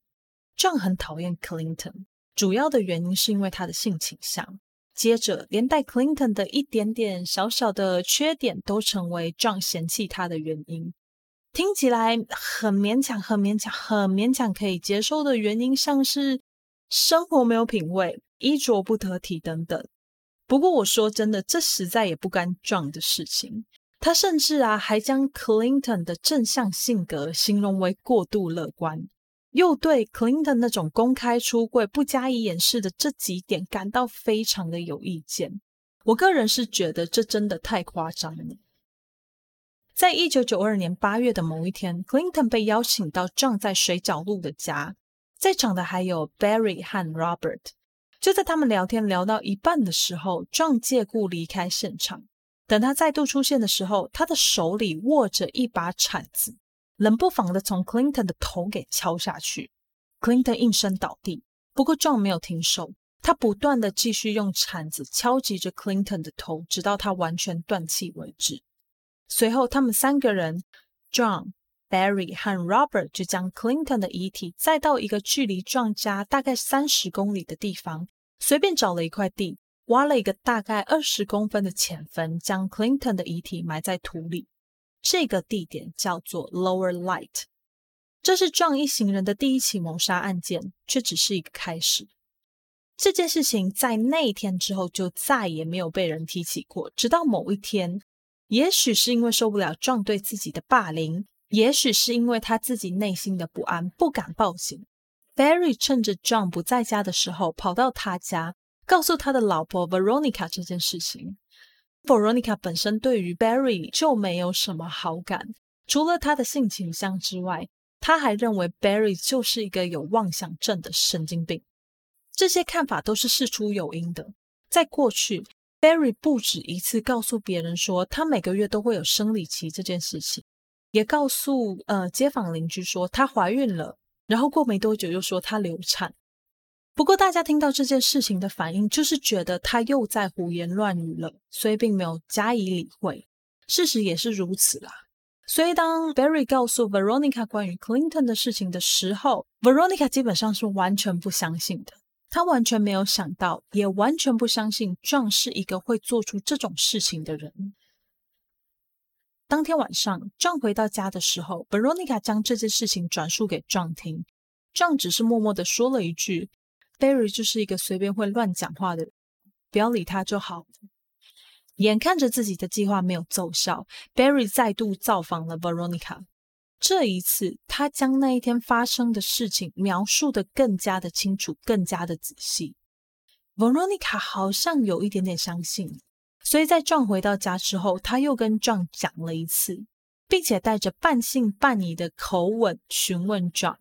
John 很讨厌 Clinton，主要的原因是因为他的性倾向。接着，连带 Clinton 的一点点小小的缺点都成为 John 嫌弃他的原因。听起来很勉强，很勉强，很勉强可以接受的原因，像是生活没有品味、衣着不得体等等。不过我说真的，这实在也不干 John 的事情。他甚至啊，还将 Clinton 的正向性格形容为过度乐观，又对 Clinton 那种公开出柜、不加以掩饰的这几点感到非常的有意见。我个人是觉得这真的太夸张了。在一九九二年八月的某一天，Clinton 被邀请到撞在水角路的家，在场的还有 Barry 和 Robert。就在他们聊天聊到一半的时候撞借故离开现场。等他再度出现的时候，他的手里握着一把铲子，冷不防的从 Clinton 的头给敲下去。Clinton 应声倒地，不过撞没有停手，他不断的继续用铲子敲击着 Clinton 的头，直到他完全断气为止。随后，他们三个人，John、Barry 和 Robert 就将 Clinton 的遗体载到一个距离壮家大概三十公里的地方，随便找了一块地，挖了一个大概二十公分的浅坟，将 Clinton 的遗体埋在土里。这个地点叫做 Lower Light。这是壮一行人的第一起谋杀案件，却只是一个开始。这件事情在那一天之后就再也没有被人提起过，直到某一天，也许是因为受不了壮对自己的霸凌，也许是因为他自己内心的不安，不敢报警。Barry 趁着 John 不在家的时候，跑到他家，告诉他的老婆 Veronica 这件事情。Veronica 本身对于 Barry 就没有什么好感，除了他的性倾向之外，他还认为 Barry 就是一个有妄想症的神经病。这些看法都是事出有因的。在过去，Barry 不止一次告诉别人说他每个月都会有生理期这件事情，也告诉呃街坊邻居说她怀孕了，然后过没多久又说她流产。不过大家听到这件事情的反应就是觉得他又在胡言乱语了，所以并没有加以理会。事实也是如此啦。所以当 Barry 告诉 Veronica 关于 Clinton 的事情的时候，Veronica 基本上是完全不相信的。他完全没有想到，也完全不相信 John 是一个会做出这种事情的人。当天晚上，John 回到家的时候，Veronica 将这件事情转述给 John 听，John 只是默默的说了一句：“Barry 就是一个随便会乱讲话的人，不要理他就好。”眼看着自己的计划没有奏效，Barry 再度造访了 Veronica。这一次，他将那一天发生的事情描述的更加的清楚，更加的仔细。Veronica 好像有一点点相信，所以在 John 回到家之后，他又跟 John 讲了一次，并且带着半信半疑的口吻询问 John。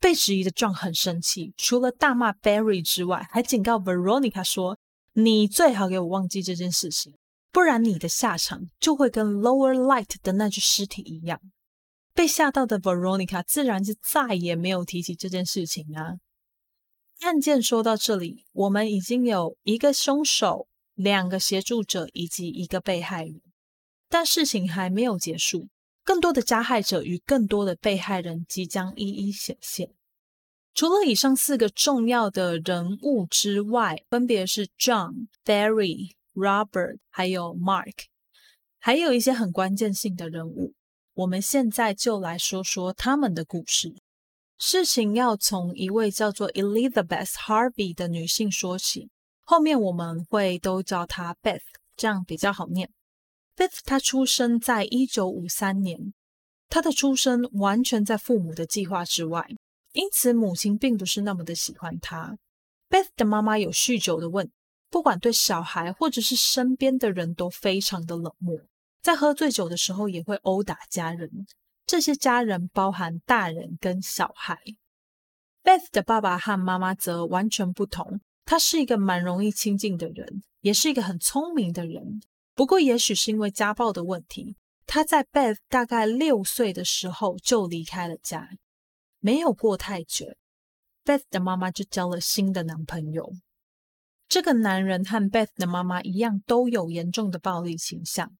被质疑的 John 很生气，除了大骂 Barry 之外，还警告 Veronica 说：“你最好给我忘记这件事情，不然你的下场就会跟 Lower Light 的那具尸体一样。”被吓到的 Veronica 自然是再也没有提起这件事情啊。案件说到这里，我们已经有一个凶手、两个协助者以及一个被害人，但事情还没有结束，更多的加害者与更多的被害人即将一一显现。除了以上四个重要的人物之外，分别是 John、Barry、Robert 还有 Mark，还有一些很关键性的人物。我们现在就来说说他们的故事。事情要从一位叫做 Elizabeth Harvey 的女性说起，后面我们会都叫她 Beth，这样比较好念。Beth 她出生在一九五三年，她的出生完全在父母的计划之外，因此母亲并不是那么的喜欢她。Beth 的妈妈有酗酒的问，不管对小孩或者是身边的人都非常的冷漠。在喝醉酒的时候，也会殴打家人。这些家人包含大人跟小孩。Beth 的爸爸和妈妈则完全不同。他是一个蛮容易亲近的人，也是一个很聪明的人。不过，也许是因为家暴的问题，他在 Beth 大概六岁的时候就离开了家。没有过太久，Beth 的妈妈就交了新的男朋友。这个男人和 Beth 的妈妈一样，都有严重的暴力倾向。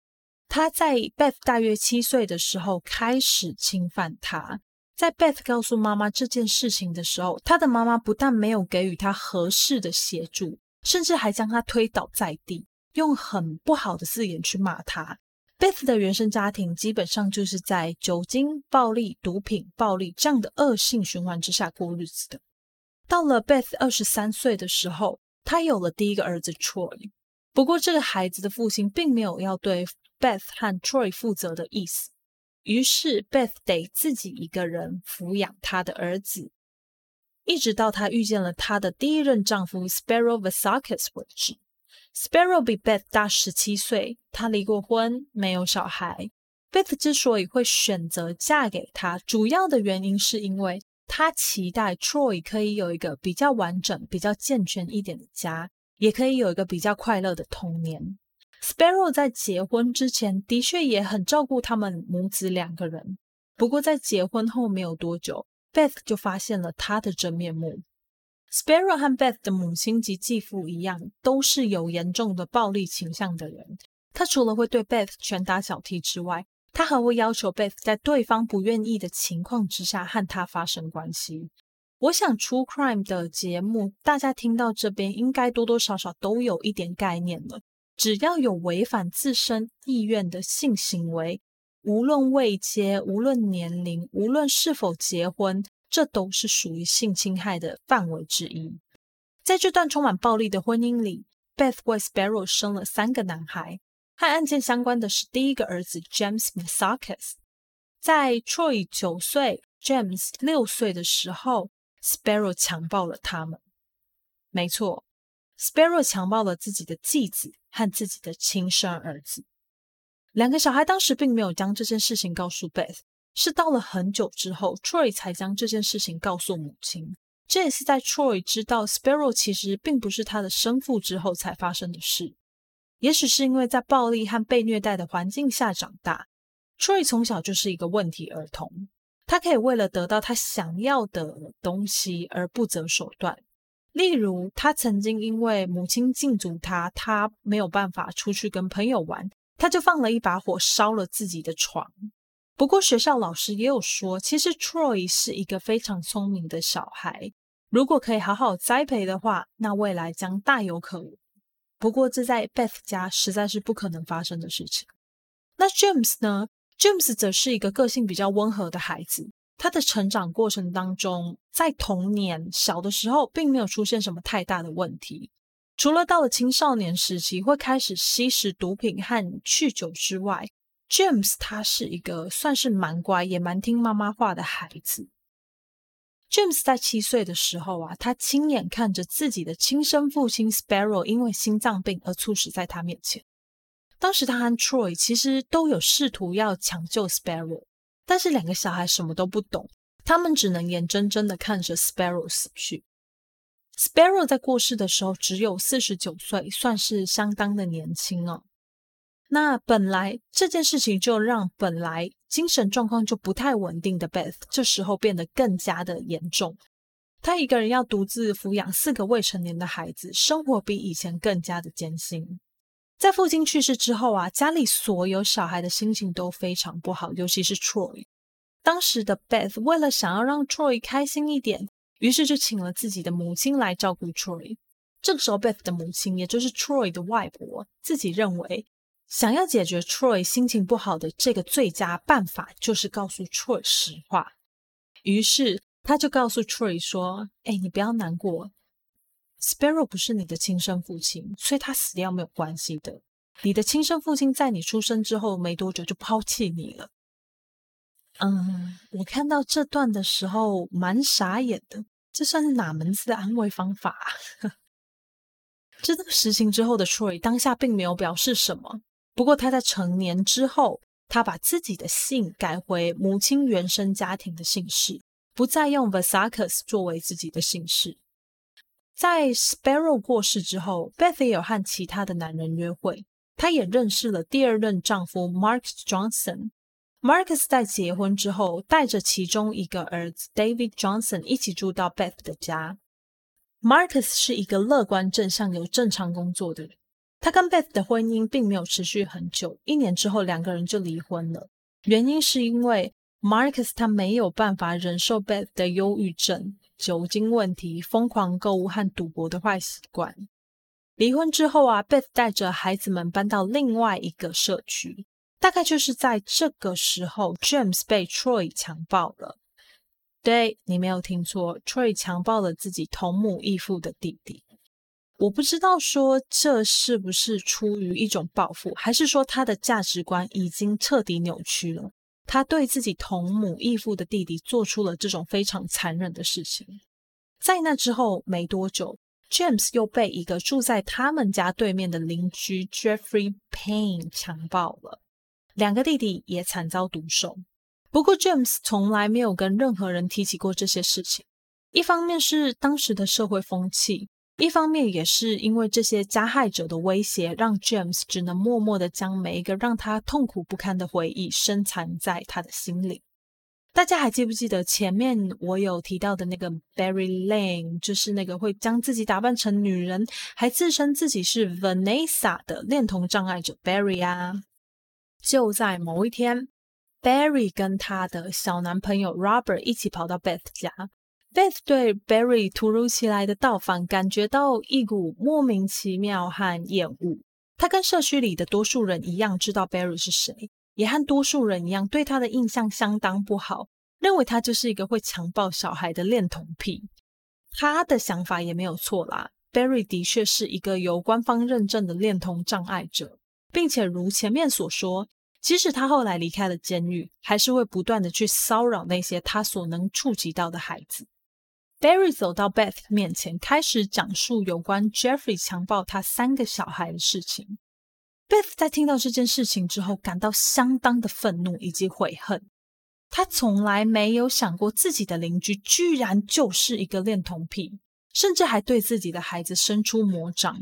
他在 Beth 大约七岁的时候开始侵犯她。在 Beth 告诉妈妈这件事情的时候，他的妈妈不但没有给予他合适的协助，甚至还将他推倒在地，用很不好的字眼去骂他。Beth 的原生家庭基本上就是在酒精、暴力、毒品、暴力这样的恶性循环之下过日子的。到了 Beth 二十三岁的时候，他有了第一个儿子 Troy。不过，这个孩子的父亲并没有要对。Beth 和 Troy 负责的意思，于是 Beth 得自己一个人抚养她的儿子，一直到她遇见了她的第一任丈夫 Sparrow Vasakis 为止。Sparrow 比 Beth 大十七岁，他离过婚，没有小孩。Beth 之所以会选择嫁给他，主要的原因是因为她期待 Troy 可以有一个比较完整、比较健全一点的家，也可以有一个比较快乐的童年。Sparrow 在结婚之前的确也很照顾他们母子两个人，不过在结婚后没有多久，Beth 就发现了他的真面目。Sparrow 和 Beth 的母亲及继父一样，都是有严重的暴力倾向的人。他除了会对 Beth 拳打脚踢之外，他还会要求 Beth 在对方不愿意的情况之下和他发生关系。我想 True Crime 的节目，大家听到这边应该多多少少都有一点概念了。只要有违反自身意愿的性行为，无论未结、无论年龄、无论是否结婚。这都是属于性侵害的范围之一。在这段充满暴力的婚姻里，Beth 为 Sparrow 生了三个男孩。和案件相关的是第一个儿子 James Masakis。在 Troy 九岁、James 六岁的时候，Sparrow 强暴了他们。没错，Sparrow 强暴了自己的继子和自己的亲生儿子。两个小孩当时并没有将这件事情告诉 Beth。是到了很久之后，Troy 才将这件事情告诉母亲。这也是在 Troy 知道 Sparrow 其实并不是他的生父之后才发生的事。也许是因为在暴力和被虐待的环境下长大，Troy 从小就是一个问题儿童。他可以为了得到他想要的东西而不择手段。例如，他曾经因为母亲禁足他，他没有办法出去跟朋友玩，他就放了一把火烧了自己的床。不过学校老师也有说，其实 Troy 是一个非常聪明的小孩，如果可以好好栽培的话，那未来将大有可为。不过这在 Beth 家实在是不可能发生的事情。那 James 呢？James 则是一个个性比较温和的孩子，他的成长过程当中，在童年小的时候并没有出现什么太大的问题，除了到了青少年时期会开始吸食毒品和酗酒之外。James 他是一个算是蛮乖也蛮听妈妈话的孩子。James 在七岁的时候啊，他亲眼看着自己的亲生父亲 Sparrow 因为心脏病而猝死在他面前。当时他和 Troy 其实都有试图要抢救 Sparrow，但是两个小孩什么都不懂，他们只能眼睁睁的看着 Sparrow 死去。Sparrow 在过世的时候只有四十九岁，算是相当的年轻哦。那本来这件事情就让本来精神状况就不太稳定的 Beth，这时候变得更加的严重。她一个人要独自抚养四个未成年的孩子，生活比以前更加的艰辛。在父亲去世之后啊，家里所有小孩的心情都非常不好，尤其是 Troy。当时的 Beth 为了想要让 Troy 开心一点，于是就请了自己的母亲来照顾 Troy。这个时候，Beth 的母亲，也就是 Troy 的外婆，自己认为。想要解决 Troy 心情不好的这个最佳办法，就是告诉 Troy 实话。于是他就告诉 Troy 说：“哎，你不要难过，Sparrow 不是你的亲生父亲，所以他死掉没有关系的。你的亲生父亲在你出生之后没多久就抛弃你了。”嗯，我看到这段的时候蛮傻眼的，这算是哪门子的安慰方法？知道实情之后的 Troy 当下并没有表示什么。不过他在成年之后，他把自己的姓改回母亲原生家庭的姓氏，不再用 Vasakis 作为自己的姓氏。在 Sparrow 过世之后，Beth 也有和其他的男人约会，她也认识了第二任丈夫 Marcus Johnson。Marcus 在结婚之后，带着其中一个儿子 David Johnson 一起住到 Beth 的家。Marcus 是一个乐观正向、有正常工作的人。他跟 Beth 的婚姻并没有持续很久，一年之后两个人就离婚了。原因是因为 Marcus 他没有办法忍受 Beth 的忧郁症、酒精问题、疯狂购物和赌博的坏习惯。离婚之后啊，Beth 带着孩子们搬到另外一个社区。大概就是在这个时候，James 被 Troy 强暴了。对你没有听错，Troy 强暴了自己同母异父的弟弟。我不知道说这是不是出于一种报复，还是说他的价值观已经彻底扭曲了？他对自己同母异父的弟弟做出了这种非常残忍的事情。在那之后没多久，James 又被一个住在他们家对面的邻居 Jeffrey Payne 强暴了，两个弟弟也惨遭毒手。不过 James 从来没有跟任何人提起过这些事情，一方面是当时的社会风气。一方面也是因为这些加害者的威胁，让 James 只能默默的将每一个让他痛苦不堪的回忆深藏在他的心里。大家还记不记得前面我有提到的那个 Barry Lane，就是那个会将自己打扮成女人，还自称自己是 Vanessa 的恋童障碍者 Barry 啊？就在某一天，Barry 跟他的小男朋友 Robert 一起跑到 Beth 家。Beth 对 Barry 突如其来的到访感觉到一股莫名其妙和厌恶。他跟社区里的多数人一样，知道 Barry 是谁。也和多数人一样，对他的印象相当不好，认为他就是一个会强暴小孩的恋童癖。他的想法也没有错啦，Barry 的确是一个由官方认证的恋童障碍者，并且如前面所说，即使他后来离开了监狱，还是会不断的去骚扰那些他所能触及到的孩子。Barry 走到 Beth 面前，开始讲述有关 Jeffrey 强暴他三个小孩的事情。Beth 在听到这件事情之后，感到相当的愤怒以及悔恨。他从来没有想过自己的邻居居然就是一个恋童癖，甚至还对自己的孩子伸出魔掌。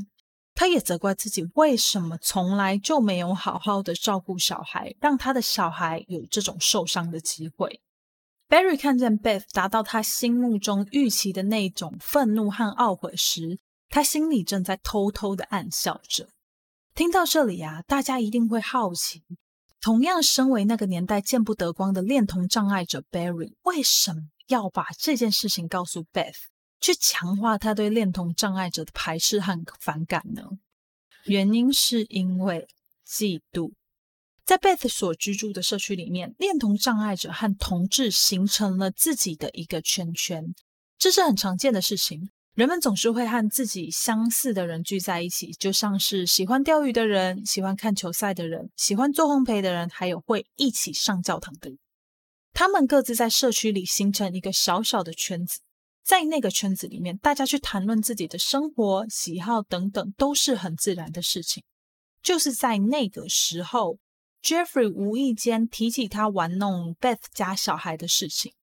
他也责怪自己为什么从来就没有好好的照顾小孩，让他的小孩有这种受伤的机会。Barry 看见 Beth 达到他心目中预期的那种愤怒和懊悔时，他心里正在偷偷的暗笑着。听到这里啊，大家一定会好奇：同样身为那个年代见不得光的恋童障碍者 Barry，为什么要把这件事情告诉 Beth，去强化他对恋童障碍者的排斥和反感呢？原因是因为嫉妒。在 Beth 所居住的社区里面，恋童障碍者和同志形成了自己的一个圈圈，这是很常见的事情。人们总是会和自己相似的人聚在一起，就像是喜欢钓鱼的人、喜欢看球赛的人、喜欢做烘焙的人，还有会一起上教堂的人。他们各自在社区里形成一个小小的圈子，在那个圈子里面，大家去谈论自己的生活、喜好等等，都是很自然的事情。就是在那个时候，Jeffrey 无意间提起他玩弄 Beth 家小孩的事情。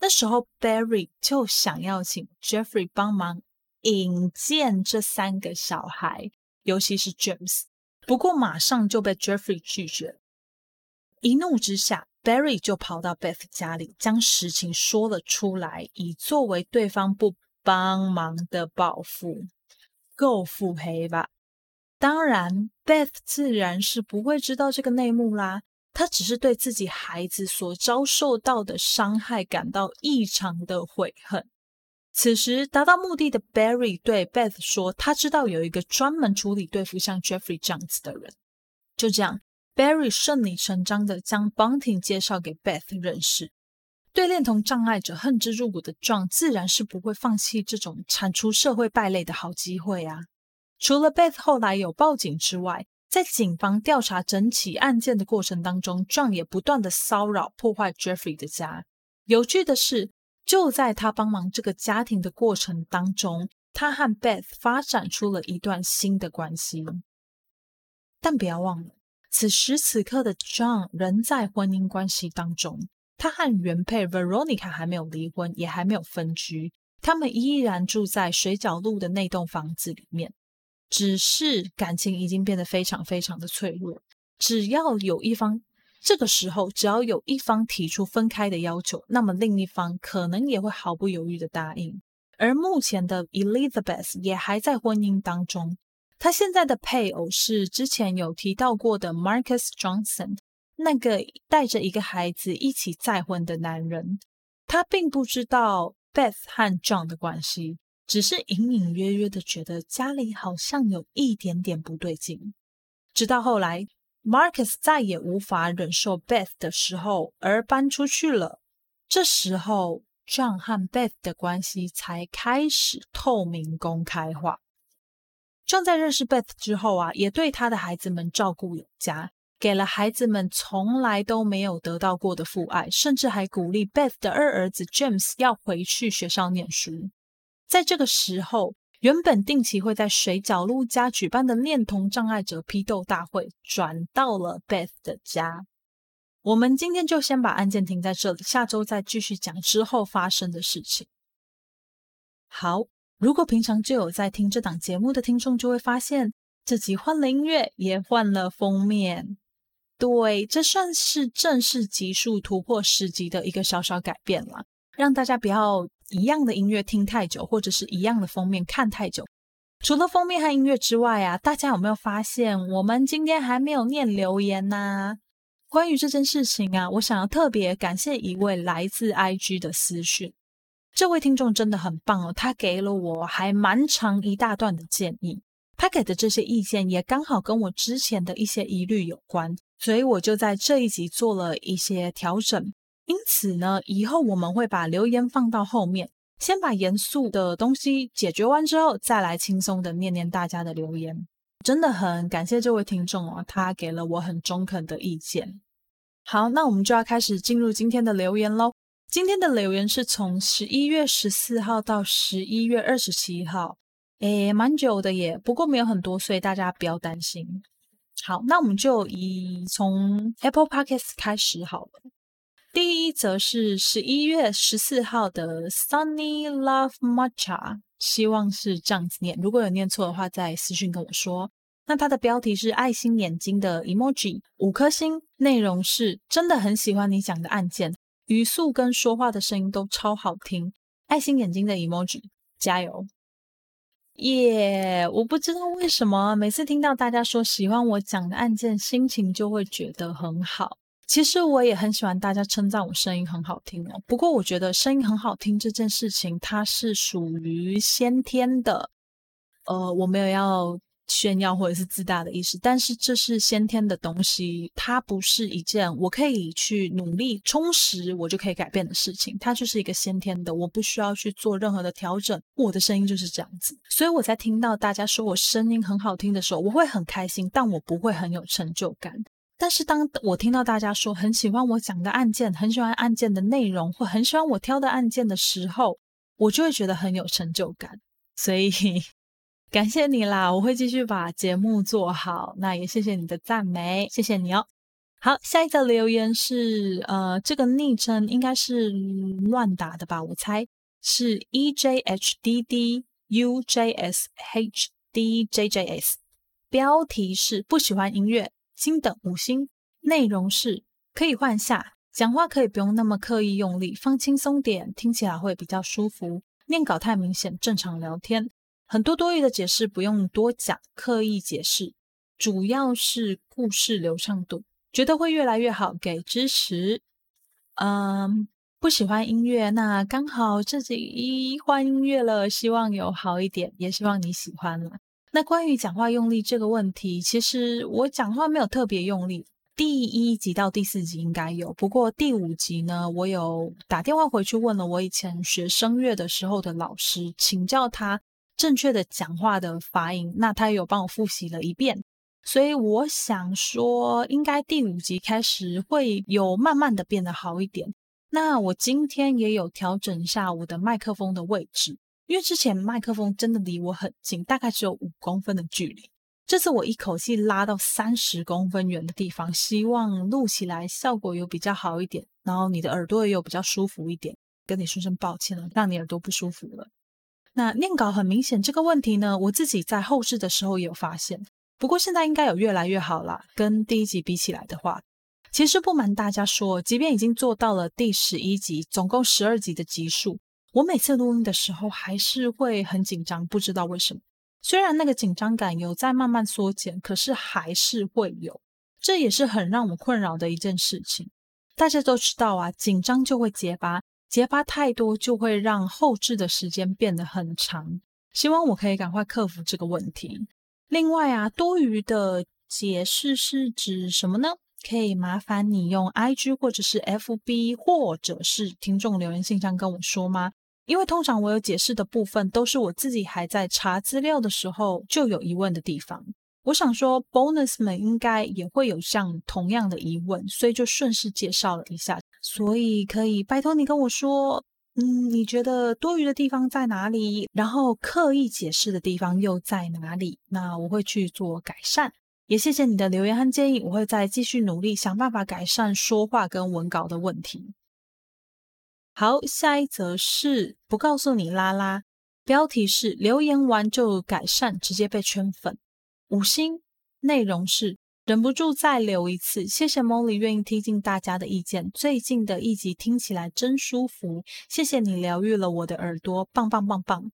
那时候，Barry 就想要请 Jeffrey 帮忙引荐这三个小孩，尤其是 James。不过马上就被 Jeffrey 拒绝。一怒之下，Barry 就跑到 Beth 家里，将实情说了出来，以作为对方不帮忙的报复。够腹黑吧？当然，Beth 自然是不会知道这个内幕啦。他只是对自己孩子所遭受到的伤害感到异常的悔恨。此时，达到目的的 Barry 对 Beth 说：“他知道有一个专门处理对付像 Jeffrey 这样子的人。”就这样，Barry 顺理成章的将 Bunting 介绍给 Beth 认识。对恋童障碍者恨之入骨的 John 自然是不会放弃这种铲除社会败类的好机会啊！除了 Beth 后来有报警之外，在警方调查整起案件的过程当中，John 也不断的骚扰破坏 Jeffrey 的家。有趣的是，就在他帮忙这个家庭的过程当中，他和 Beth 发展出了一段新的关系。但不要忘了，此时此刻的 John 仍在婚姻关系当中，他和原配 Veronica 还没有离婚，也还没有分居，他们依然住在水饺路的那栋房子里面。只是感情已经变得非常非常的脆弱。只要有一方，这个时候只要有一方提出分开的要求，那么另一方可能也会毫不犹豫的答应。而目前的 Elizabeth 也还在婚姻当中，她现在的配偶是之前有提到过的 Marcus Johnson，那个带着一个孩子一起再婚的男人。他并不知道 Beth 和 John 的关系。只是隐隐约约的觉得家里好像有一点点不对劲，直到后来，Marcus 再也无法忍受 Beth 的时候而搬出去了。这时候，John 和 Beth 的关系才开始透明公开化。John 在认识 Beth 之后啊，也对他的孩子们照顾有加，给了孩子们从来都没有得到过的父爱，甚至还鼓励 Beth 的二儿子 James 要回去学校念书。在这个时候，原本定期会在水饺路家举办的恋童障碍者批斗大会，转到了 Beth 的家。我们今天就先把案件停在这里，下周再继续讲之后发生的事情。好，如果平常就有在听这档节目的听众，就会发现这集换了音乐，也换了封面。对，这算是正式集数突破十集的一个小小改变了，让大家不要一样的音乐听太久，或者是一样的封面看太久。除了封面和音乐之外啊，大家有没有发现我们今天还没有念留言呢？关于这件事情啊，我想要特别感谢一位来自 IG 的私讯，这位听众真的很棒哦，他给了我还蛮长一大段的建议，他给的这些意见也刚好跟我之前的一些疑虑有关，所以我就在这一集做了一些调整。因此呢，以后我们会把留言放到后面。先把严肃的东西解决完之后，再来轻松的念念大家的留言。真的很感谢这位听众哦，他给了我很中肯的意见。好，那我们就要开始进入今天的留言喽。今天的留言是从十一月十四号到十一月二十七号，诶，蛮久的耶。不过没有很多，所以大家不要担心。好，那我们就以从 Apple Podcast 开始好了。第一则是十一月十四号的 Sunny Love Matcha，希望是这样子念。如果有念错的话，再私信跟我说。那它的标题是爱心眼睛的 emoji，五颗星。内容是真的很喜欢你讲的案件，语速跟说话的声音都超好听。爱心眼睛的 emoji，加油！耶！我不知道为什么每次听到大家说喜欢我讲的案件，心情就会觉得很好。其实我也很喜欢大家称赞我声音很好听哦。不过我觉得声音很好听这件事情，它是属于先天的。呃，我没有要炫耀或者是自大的意思，但是这是先天的东西，它不是一件我可以去努力充实我就可以改变的事情。它就是一个先天的，我不需要去做任何的调整。我的声音就是这样子，所以我才听到大家说我声音很好听的时候，我会很开心，但我不会很有成就感。但是当我听到大家说很喜欢我讲的案件，很喜欢案件的内容，或很喜欢我挑的案件的时候，我就会觉得很有成就感。所以感谢你啦，我会继续把节目做好。那也谢谢你的赞美，谢谢你哦。好，下一个留言是呃，这个昵称应该是乱打的吧？我猜是 E J H D D U J S H D J J S，标题是不喜欢音乐。星等五星，内容是可以换下，讲话可以不用那么刻意用力，放轻松点，听起来会比较舒服。念稿太明显，正常聊天，很多多余的解释不用多讲，刻意解释，主要是故事流畅度，觉得会越来越好，给支持。嗯，不喜欢音乐，那刚好自己换音乐了，希望有好一点，也希望你喜欢了。那关于讲话用力这个问题，其实我讲话没有特别用力。第一集到第四集应该有，不过第五集呢，我有打电话回去问了我以前学声乐的时候的老师，请教他正确的讲话的发音。那他有帮我复习了一遍，所以我想说，应该第五集开始会有慢慢的变得好一点。那我今天也有调整一下我的麦克风的位置。因为之前麦克风真的离我很近，大概只有五公分的距离。这次我一口气拉到三十公分远的地方，希望录起来效果有比较好一点，然后你的耳朵也有比较舒服一点。跟你说声抱歉了，让你耳朵不舒服了。那念稿很明显这个问题呢，我自己在后置的时候也有发现，不过现在应该有越来越好啦。跟第一集比起来的话，其实不瞒大家说，即便已经做到了第十一集，总共十二集的集数。我每次录音的时候还是会很紧张，不知道为什么。虽然那个紧张感有在慢慢缩减，可是还是会有。这也是很让我困扰的一件事情。大家都知道啊，紧张就会结巴，结巴太多就会让后置的时间变得很长。希望我可以赶快克服这个问题。另外啊，多余的解释是指什么呢？可以麻烦你用 IG 或者是 FB 或者是听众留言信箱跟我说吗？因为通常我有解释的部分，都是我自己还在查资料的时候就有疑问的地方。我想说，bonus 们应该也会有像同样的疑问，所以就顺势介绍了一下。所以可以拜托你跟我说，嗯，你觉得多余的地方在哪里？然后刻意解释的地方又在哪里？那我会去做改善。也谢谢你的留言和建议，我会再继续努力想办法改善说话跟文稿的问题。好，下一则是不告诉你拉拉，标题是留言完就改善，直接被圈粉，五星，内容是忍不住再留一次，谢谢 Molly 愿意听进大家的意见。最近的一集听起来真舒服，谢谢你疗愈了我的耳朵，棒棒棒棒。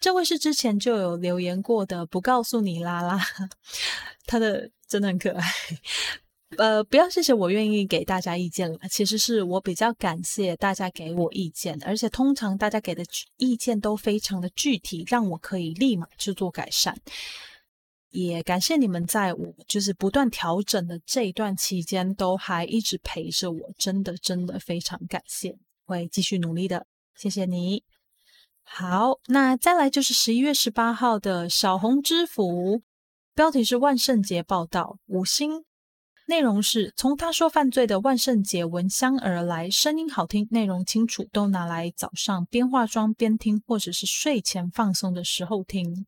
这位是之前就有留言过的，不告诉你啦啦，他的真的很可爱。呃，不要谢谢我愿意给大家意见了，其实是我比较感谢大家给我意见，而且通常大家给的意见都非常的具体，让我可以立马去做改善。也感谢你们在我就是不断调整的这一段期间，都还一直陪着我，真的真的非常感谢，会继续努力的，谢谢你。好，那再来就是十一月十八号的小红之福，标题是万圣节报道，五星，内容是从他说犯罪的万圣节闻香而来，声音好听，内容清楚，都拿来早上边化妆边听，或者是睡前放松的时候听。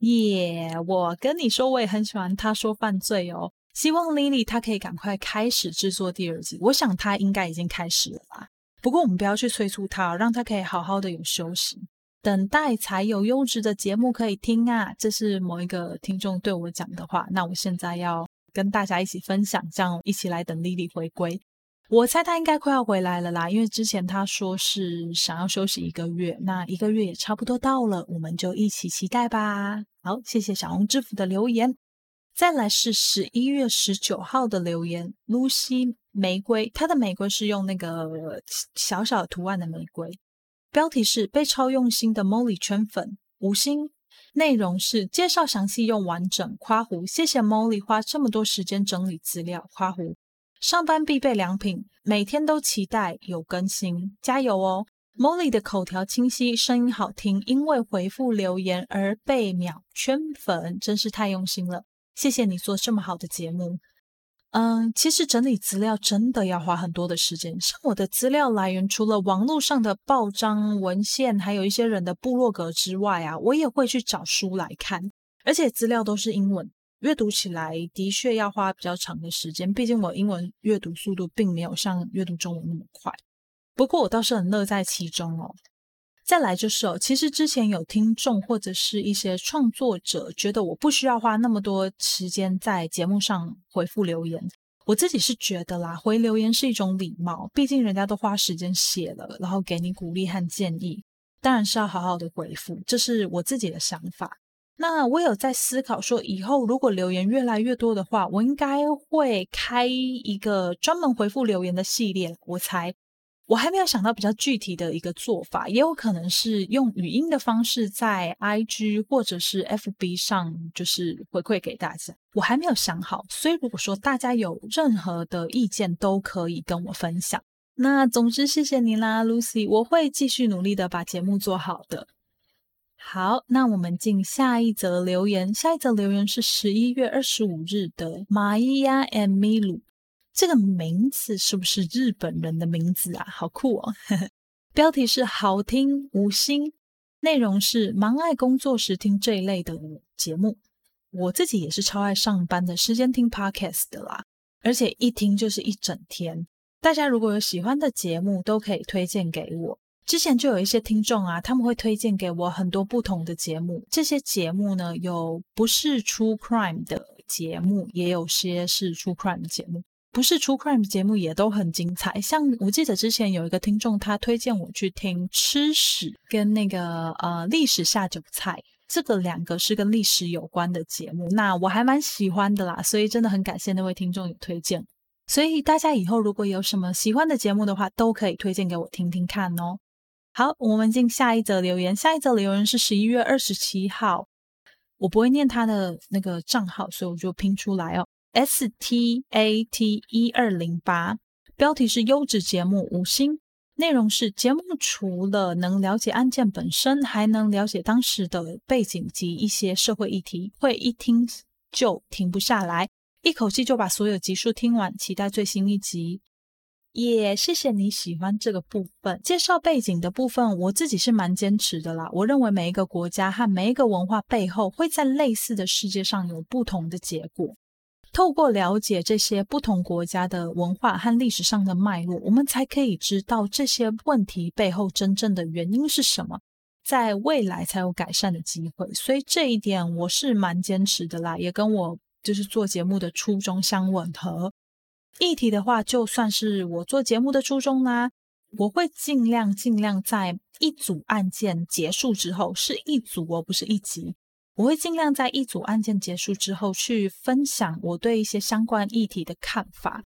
耶！我跟你说，我也很喜欢他说犯罪哦。希望 Lily 她可以赶快开始制作第二季。我想她应该已经开始了吧。不过我们不要去催促她，让她可以好好的有休息，等待才有优质的节目可以听啊。这是某一个听众对我讲的话。那我现在要跟大家一起分享，这样一起来等 Lily 回归。我猜他应该快要回来了啦，因为之前他说是想要休息一个月，那一个月也差不多到了，我们就一起期待吧。好，谢谢小红之福的留言。再来是十一月十九号的留言，Lucy 玫瑰，它的玫瑰是用那个小小图案的玫瑰，标题是被超用心的 Molly 圈粉五星，内容是介绍详细又完整，夸胡，谢谢 Molly 花这么多时间整理资料，夸胡。上班必备良品，每天都期待有更新，加油哦！Molly 的口条清晰，声音好听，因为回复留言而被秒圈粉，真是太用心了。谢谢你做这么好的节目。嗯，其实整理资料真的要花很多的时间，像我的资料来源，除了网络上的报章文献，还有一些人的部落格之外啊，我也会去找书来看，而且资料都是英文。阅读起来的确要花比较长的时间，毕竟我英文阅读速度并没有像阅读中文那么快。不过我倒是很乐在其中哦。再来就是哦，其实之前有听众或者是一些创作者觉得我不需要花那么多时间在节目上回复留言，我自己是觉得啦，回留言是一种礼貌，毕竟人家都花时间写了，然后给你鼓励和建议，当然是要好好的回复，这是我自己的想法。那我有在思考说，以后如果留言越来越多的话，我应该会开一个专门回复留言的系列。我猜，我还没有想到比较具体的一个做法，也有可能是用语音的方式在 IG 或者是 FB 上，就是回馈给大家。我还没有想好，所以如果说大家有任何的意见，都可以跟我分享。那总之，谢谢你啦，Lucy，我会继续努力的把节目做好的。好，那我们进下一则留言。下一则留言是十一月二十五日的玛伊亚 and 米鲁，这个名字是不是日本人的名字啊？好酷哦！标题是好听五星，内容是忙爱工作时听这一类的节目。我自己也是超爱上班的时间听 podcast 的啦，而且一听就是一整天。大家如果有喜欢的节目，都可以推荐给我。之前就有一些听众啊，他们会推荐给我很多不同的节目。这些节目呢，有不是 True Crime 的节目，也有些是 True Crime 的节目。不是 True Crime 节目也都很精彩。像我记得之前有一个听众，他推荐我去听吃屎跟那个呃历史下酒菜，这个两个是跟历史有关的节目。那我还蛮喜欢的啦，所以真的很感谢那位听众有推荐。所以大家以后如果有什么喜欢的节目的话，都可以推荐给我听听看哦。好，我们进下一则留言。下一则留言是十一月二十七号，我不会念他的那个账号，所以我就拼出来哦。S T A T 一二零八，标题是优质节目五星，内容是节目除了能了解案件本身，还能了解当时的背景及一些社会议题，会一听就停不下来，一口气就把所有集数听完，期待最新一集。也谢谢你喜欢这个部分介绍背景的部分，我自己是蛮坚持的啦。我认为每一个国家和每一个文化背后，会在类似的世界上有不同的结果。透过了解这些不同国家的文化和历史上的脉络，我们才可以知道这些问题背后真正的原因是什么，在未来才有改善的机会。所以这一点我是蛮坚持的啦，也跟我就是做节目的初衷相吻合。议题的话，就算是我做节目的初衷啦，我会尽量尽量在一组案件结束之后，是一组哦，不是一集。我会尽量在一组案件结束之后去分享我对一些相关议题的看法，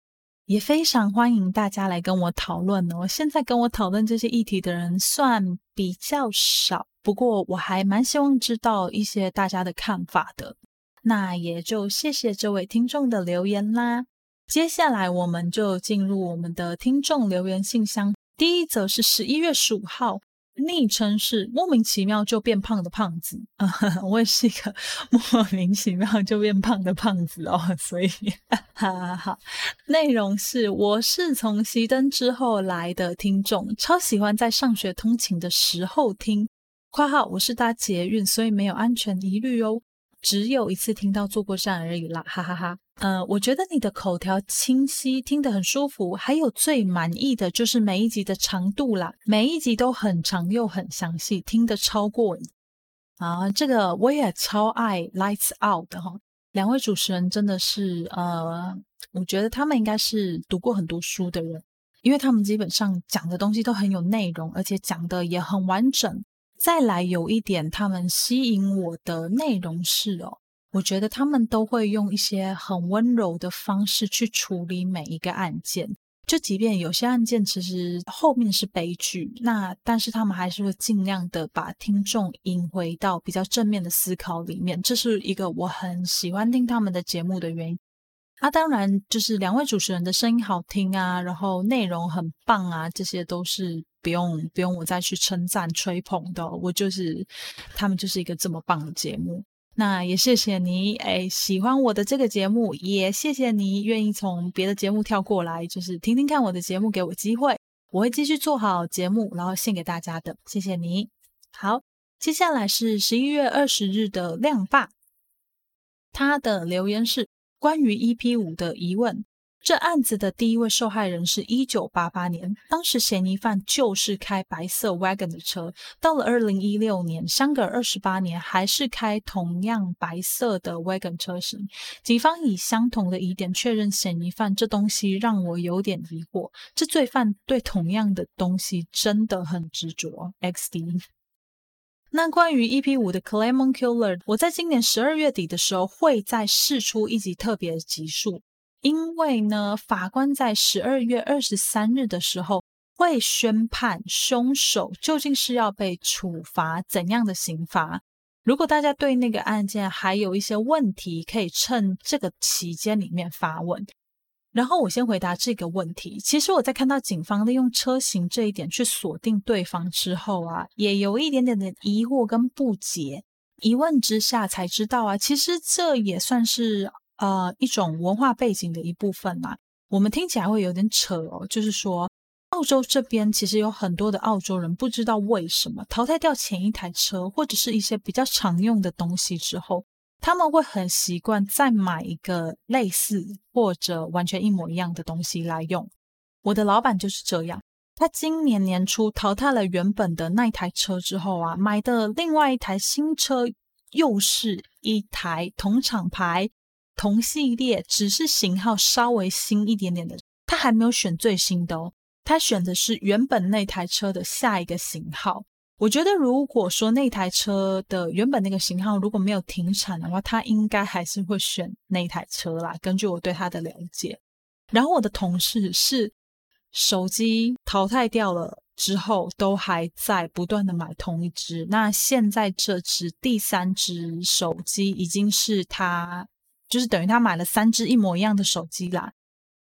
也非常欢迎大家来跟我讨论哦。现在跟我讨论这些议题的人算比较少，不过我还蛮希望知道一些大家的看法的。那也就谢谢这位听众的留言啦。接下来我们就进入我们的听众留言信箱，第一则是十一月十五号。昵称是莫名其妙就变胖的胖子啊！我也是一个莫名其妙就变胖的胖子哦，所以哈哈哈。内容是：我是从熄灯之后来的听众，超喜欢在上学通勤的时候听。括号我是搭捷运，所以没有安全疑虑哦。只有一次听到坐过站而已啦，哈哈哈。呃，我觉得你的口条清晰，听得很舒服。还有最满意的就是每一集的长度啦，每一集都很长又很详细，听得超过瘾啊！这个我也超爱《Lights Out》的哈。两位主持人真的是呃，我觉得他们应该是读过很多书的人，因为他们基本上讲的东西都很有内容，而且讲的也很完整。再来有一点，他们吸引我的内容是哦。我觉得他们都会用一些很温柔的方式去处理每一个案件，就即便有些案件其实后面是悲剧，那但是他们还是会尽量的把听众引回到比较正面的思考里面，这是一个我很喜欢听他们的节目的原因。啊，当然就是两位主持人的声音好听啊，然后内容很棒啊，这些都是不用不用我再去称赞吹捧的，我就是他们就是一个这么棒的节目。那也谢谢你，哎，喜欢我的这个节目，也谢谢你愿意从别的节目跳过来，就是听听看我的节目，给我机会，我会继续做好节目，然后献给大家的，谢谢你。好，接下来是十一月二十日的亮爸，他的留言是关于 EP 五的疑问。这案子的第一位受害人是一九八八年，当时嫌疑犯就是开白色 wagon 的车。到了二零一六年，相隔二十八年，还是开同样白色的 wagon 车型。警方以相同的疑点确认嫌疑犯，这东西让我有点疑惑。这罪犯对同样的东西真的很执着。XD。那关于 EP 五的 Claymon Killer，我在今年十二月底的时候会再试出一集特别集数。因为呢，法官在十二月二十三日的时候会宣判凶手究竟是要被处罚怎样的刑罚。如果大家对那个案件还有一些问题，可以趁这个期间里面发问。然后我先回答这个问题。其实我在看到警方利用车型这一点去锁定对方之后啊，也有一点点的疑惑跟不解。一问之下才知道啊，其实这也算是。呃，一种文化背景的一部分嘛，我们听起来会有点扯哦。就是说，澳洲这边其实有很多的澳洲人不知道为什么淘汰掉前一台车或者是一些比较常用的东西之后，他们会很习惯再买一个类似或者完全一模一样的东西来用。我的老板就是这样，他今年年初淘汰了原本的那台车之后啊，买的另外一台新车又是一台同厂牌。同系列只是型号稍微新一点点的，他还没有选最新的哦，他选的是原本那台车的下一个型号。我觉得如果说那台车的原本那个型号如果没有停产的话，他应该还是会选那台车啦。根据我对他的了解，然后我的同事是手机淘汰掉了之后，都还在不断的买同一只。那现在这只第三只手机已经是他。就是等于他买了三只一模一样的手机啦。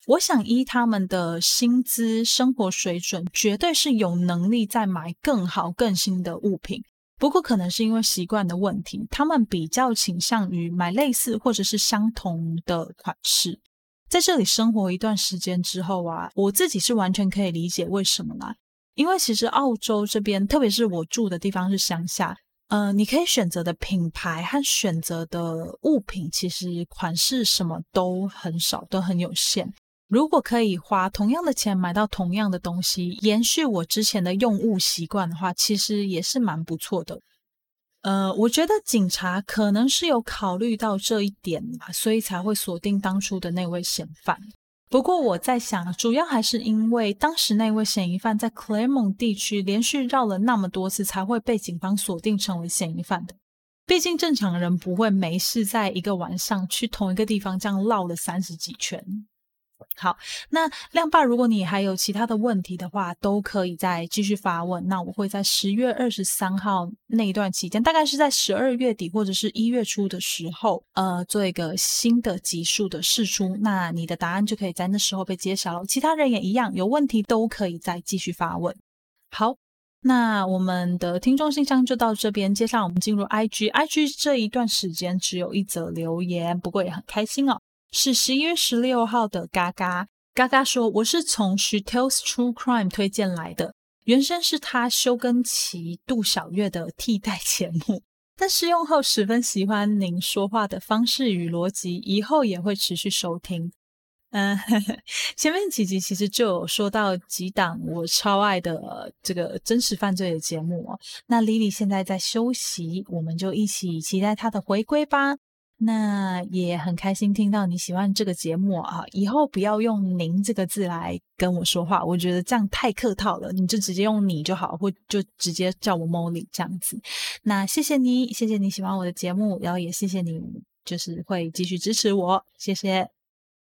我想依他们的薪资、生活水准，绝对是有能力再买更好、更新的物品。不过可能是因为习惯的问题，他们比较倾向于买类似或者是相同的款式。在这里生活一段时间之后啊，我自己是完全可以理解为什么啦。因为其实澳洲这边，特别是我住的地方是乡下。呃，你可以选择的品牌和选择的物品，其实款式什么都很少，都很有限。如果可以花同样的钱买到同样的东西，延续我之前的用物习惯的话，其实也是蛮不错的。呃，我觉得警察可能是有考虑到这一点嘛，所以才会锁定当初的那位嫌犯。不过我在想，主要还是因为当时那位嫌疑犯在 Claremont 地区连续绕了那么多次，才会被警方锁定成为嫌疑犯的。毕竟正常人不会没事在一个晚上去同一个地方这样绕了三十几圈。好，那亮爸，如果你还有其他的问题的话，都可以再继续发问。那我会在十月二十三号那一段期间，大概是在十二月底或者是一月初的时候，呃，做一个新的集数的试出。那你的答案就可以在那时候被揭晓了。其他人也一样，有问题都可以再继续发问。好，那我们的听众信箱就到这边。接下来我们进入 IG，IG 这一段时间只有一则留言，不过也很开心哦。是十一月十六号的嘎嘎嘎嘎说，我是从 She Tells True Crime 推荐来的，原声是他修根奇杜小月的替代节目，但试用后十分喜欢您说话的方式与逻辑，以后也会持续收听。嗯，前面几集其实就有说到几档我超爱的这个真实犯罪的节目哦。那 Lily 现在在休息，我们就一起期待她的回归吧。那也很开心听到你喜欢这个节目啊！以后不要用“您”这个字来跟我说话，我觉得这样太客套了。你就直接用“你”就好，或就直接叫我 Molly 这样子。那谢谢你，谢谢你喜欢我的节目，然后也谢谢你，就是会继续支持我，谢谢。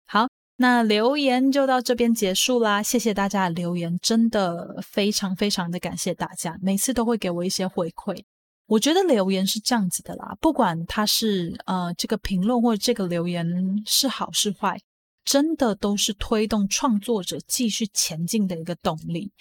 好，那留言就到这边结束啦。谢谢大家的留言，真的非常非常的感谢大家，每次都会给我一些回馈。我觉得留言是这样子的啦，不管他是呃这个评论或者这个留言是好是坏，真的都是推动创作者继续前进的一个动力。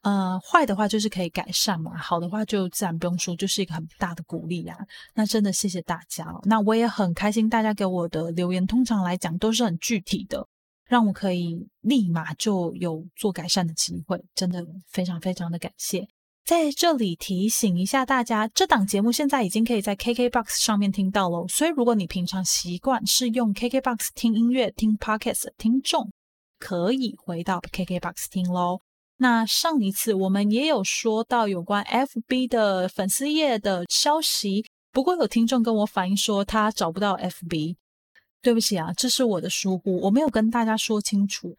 呃，坏的话就是可以改善嘛，好的话就自然不用说，就是一个很大的鼓励啊。那真的谢谢大家，那我也很开心，大家给我的留言通常来讲都是很具体的，让我可以立马就有做改善的机会，真的非常非常的感谢。在这里提醒一下大家，这档节目现在已经可以在 KKBOX 上面听到喽。所以，如果你平常习惯是用 KKBOX 听音乐、听 Podcast 的听众，可以回到 KKBOX 听喽。那上一次我们也有说到有关 FB 的粉丝页的消息，不过有听众跟我反映说他找不到 FB，对不起啊，这是我的疏忽，我没有跟大家说清楚。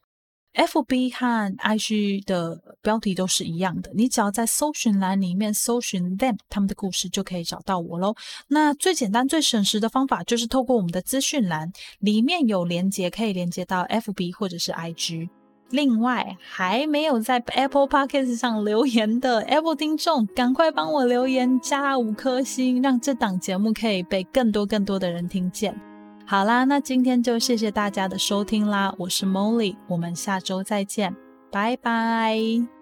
F B 和 I G 的标题都是一样的，你只要在搜寻栏里面搜寻 them 他们的故事，就可以找到我喽。那最简单、最省时的方法就是透过我们的资讯栏，里面有连接可以连接到 F B 或者是 I G。另外，还没有在 Apple Podcast 上留言的 Apple 听众，赶快帮我留言加五颗星，让这档节目可以被更多更多的人听见。好啦，那今天就谢谢大家的收听啦，我是 Molly，我们下周再见，拜拜。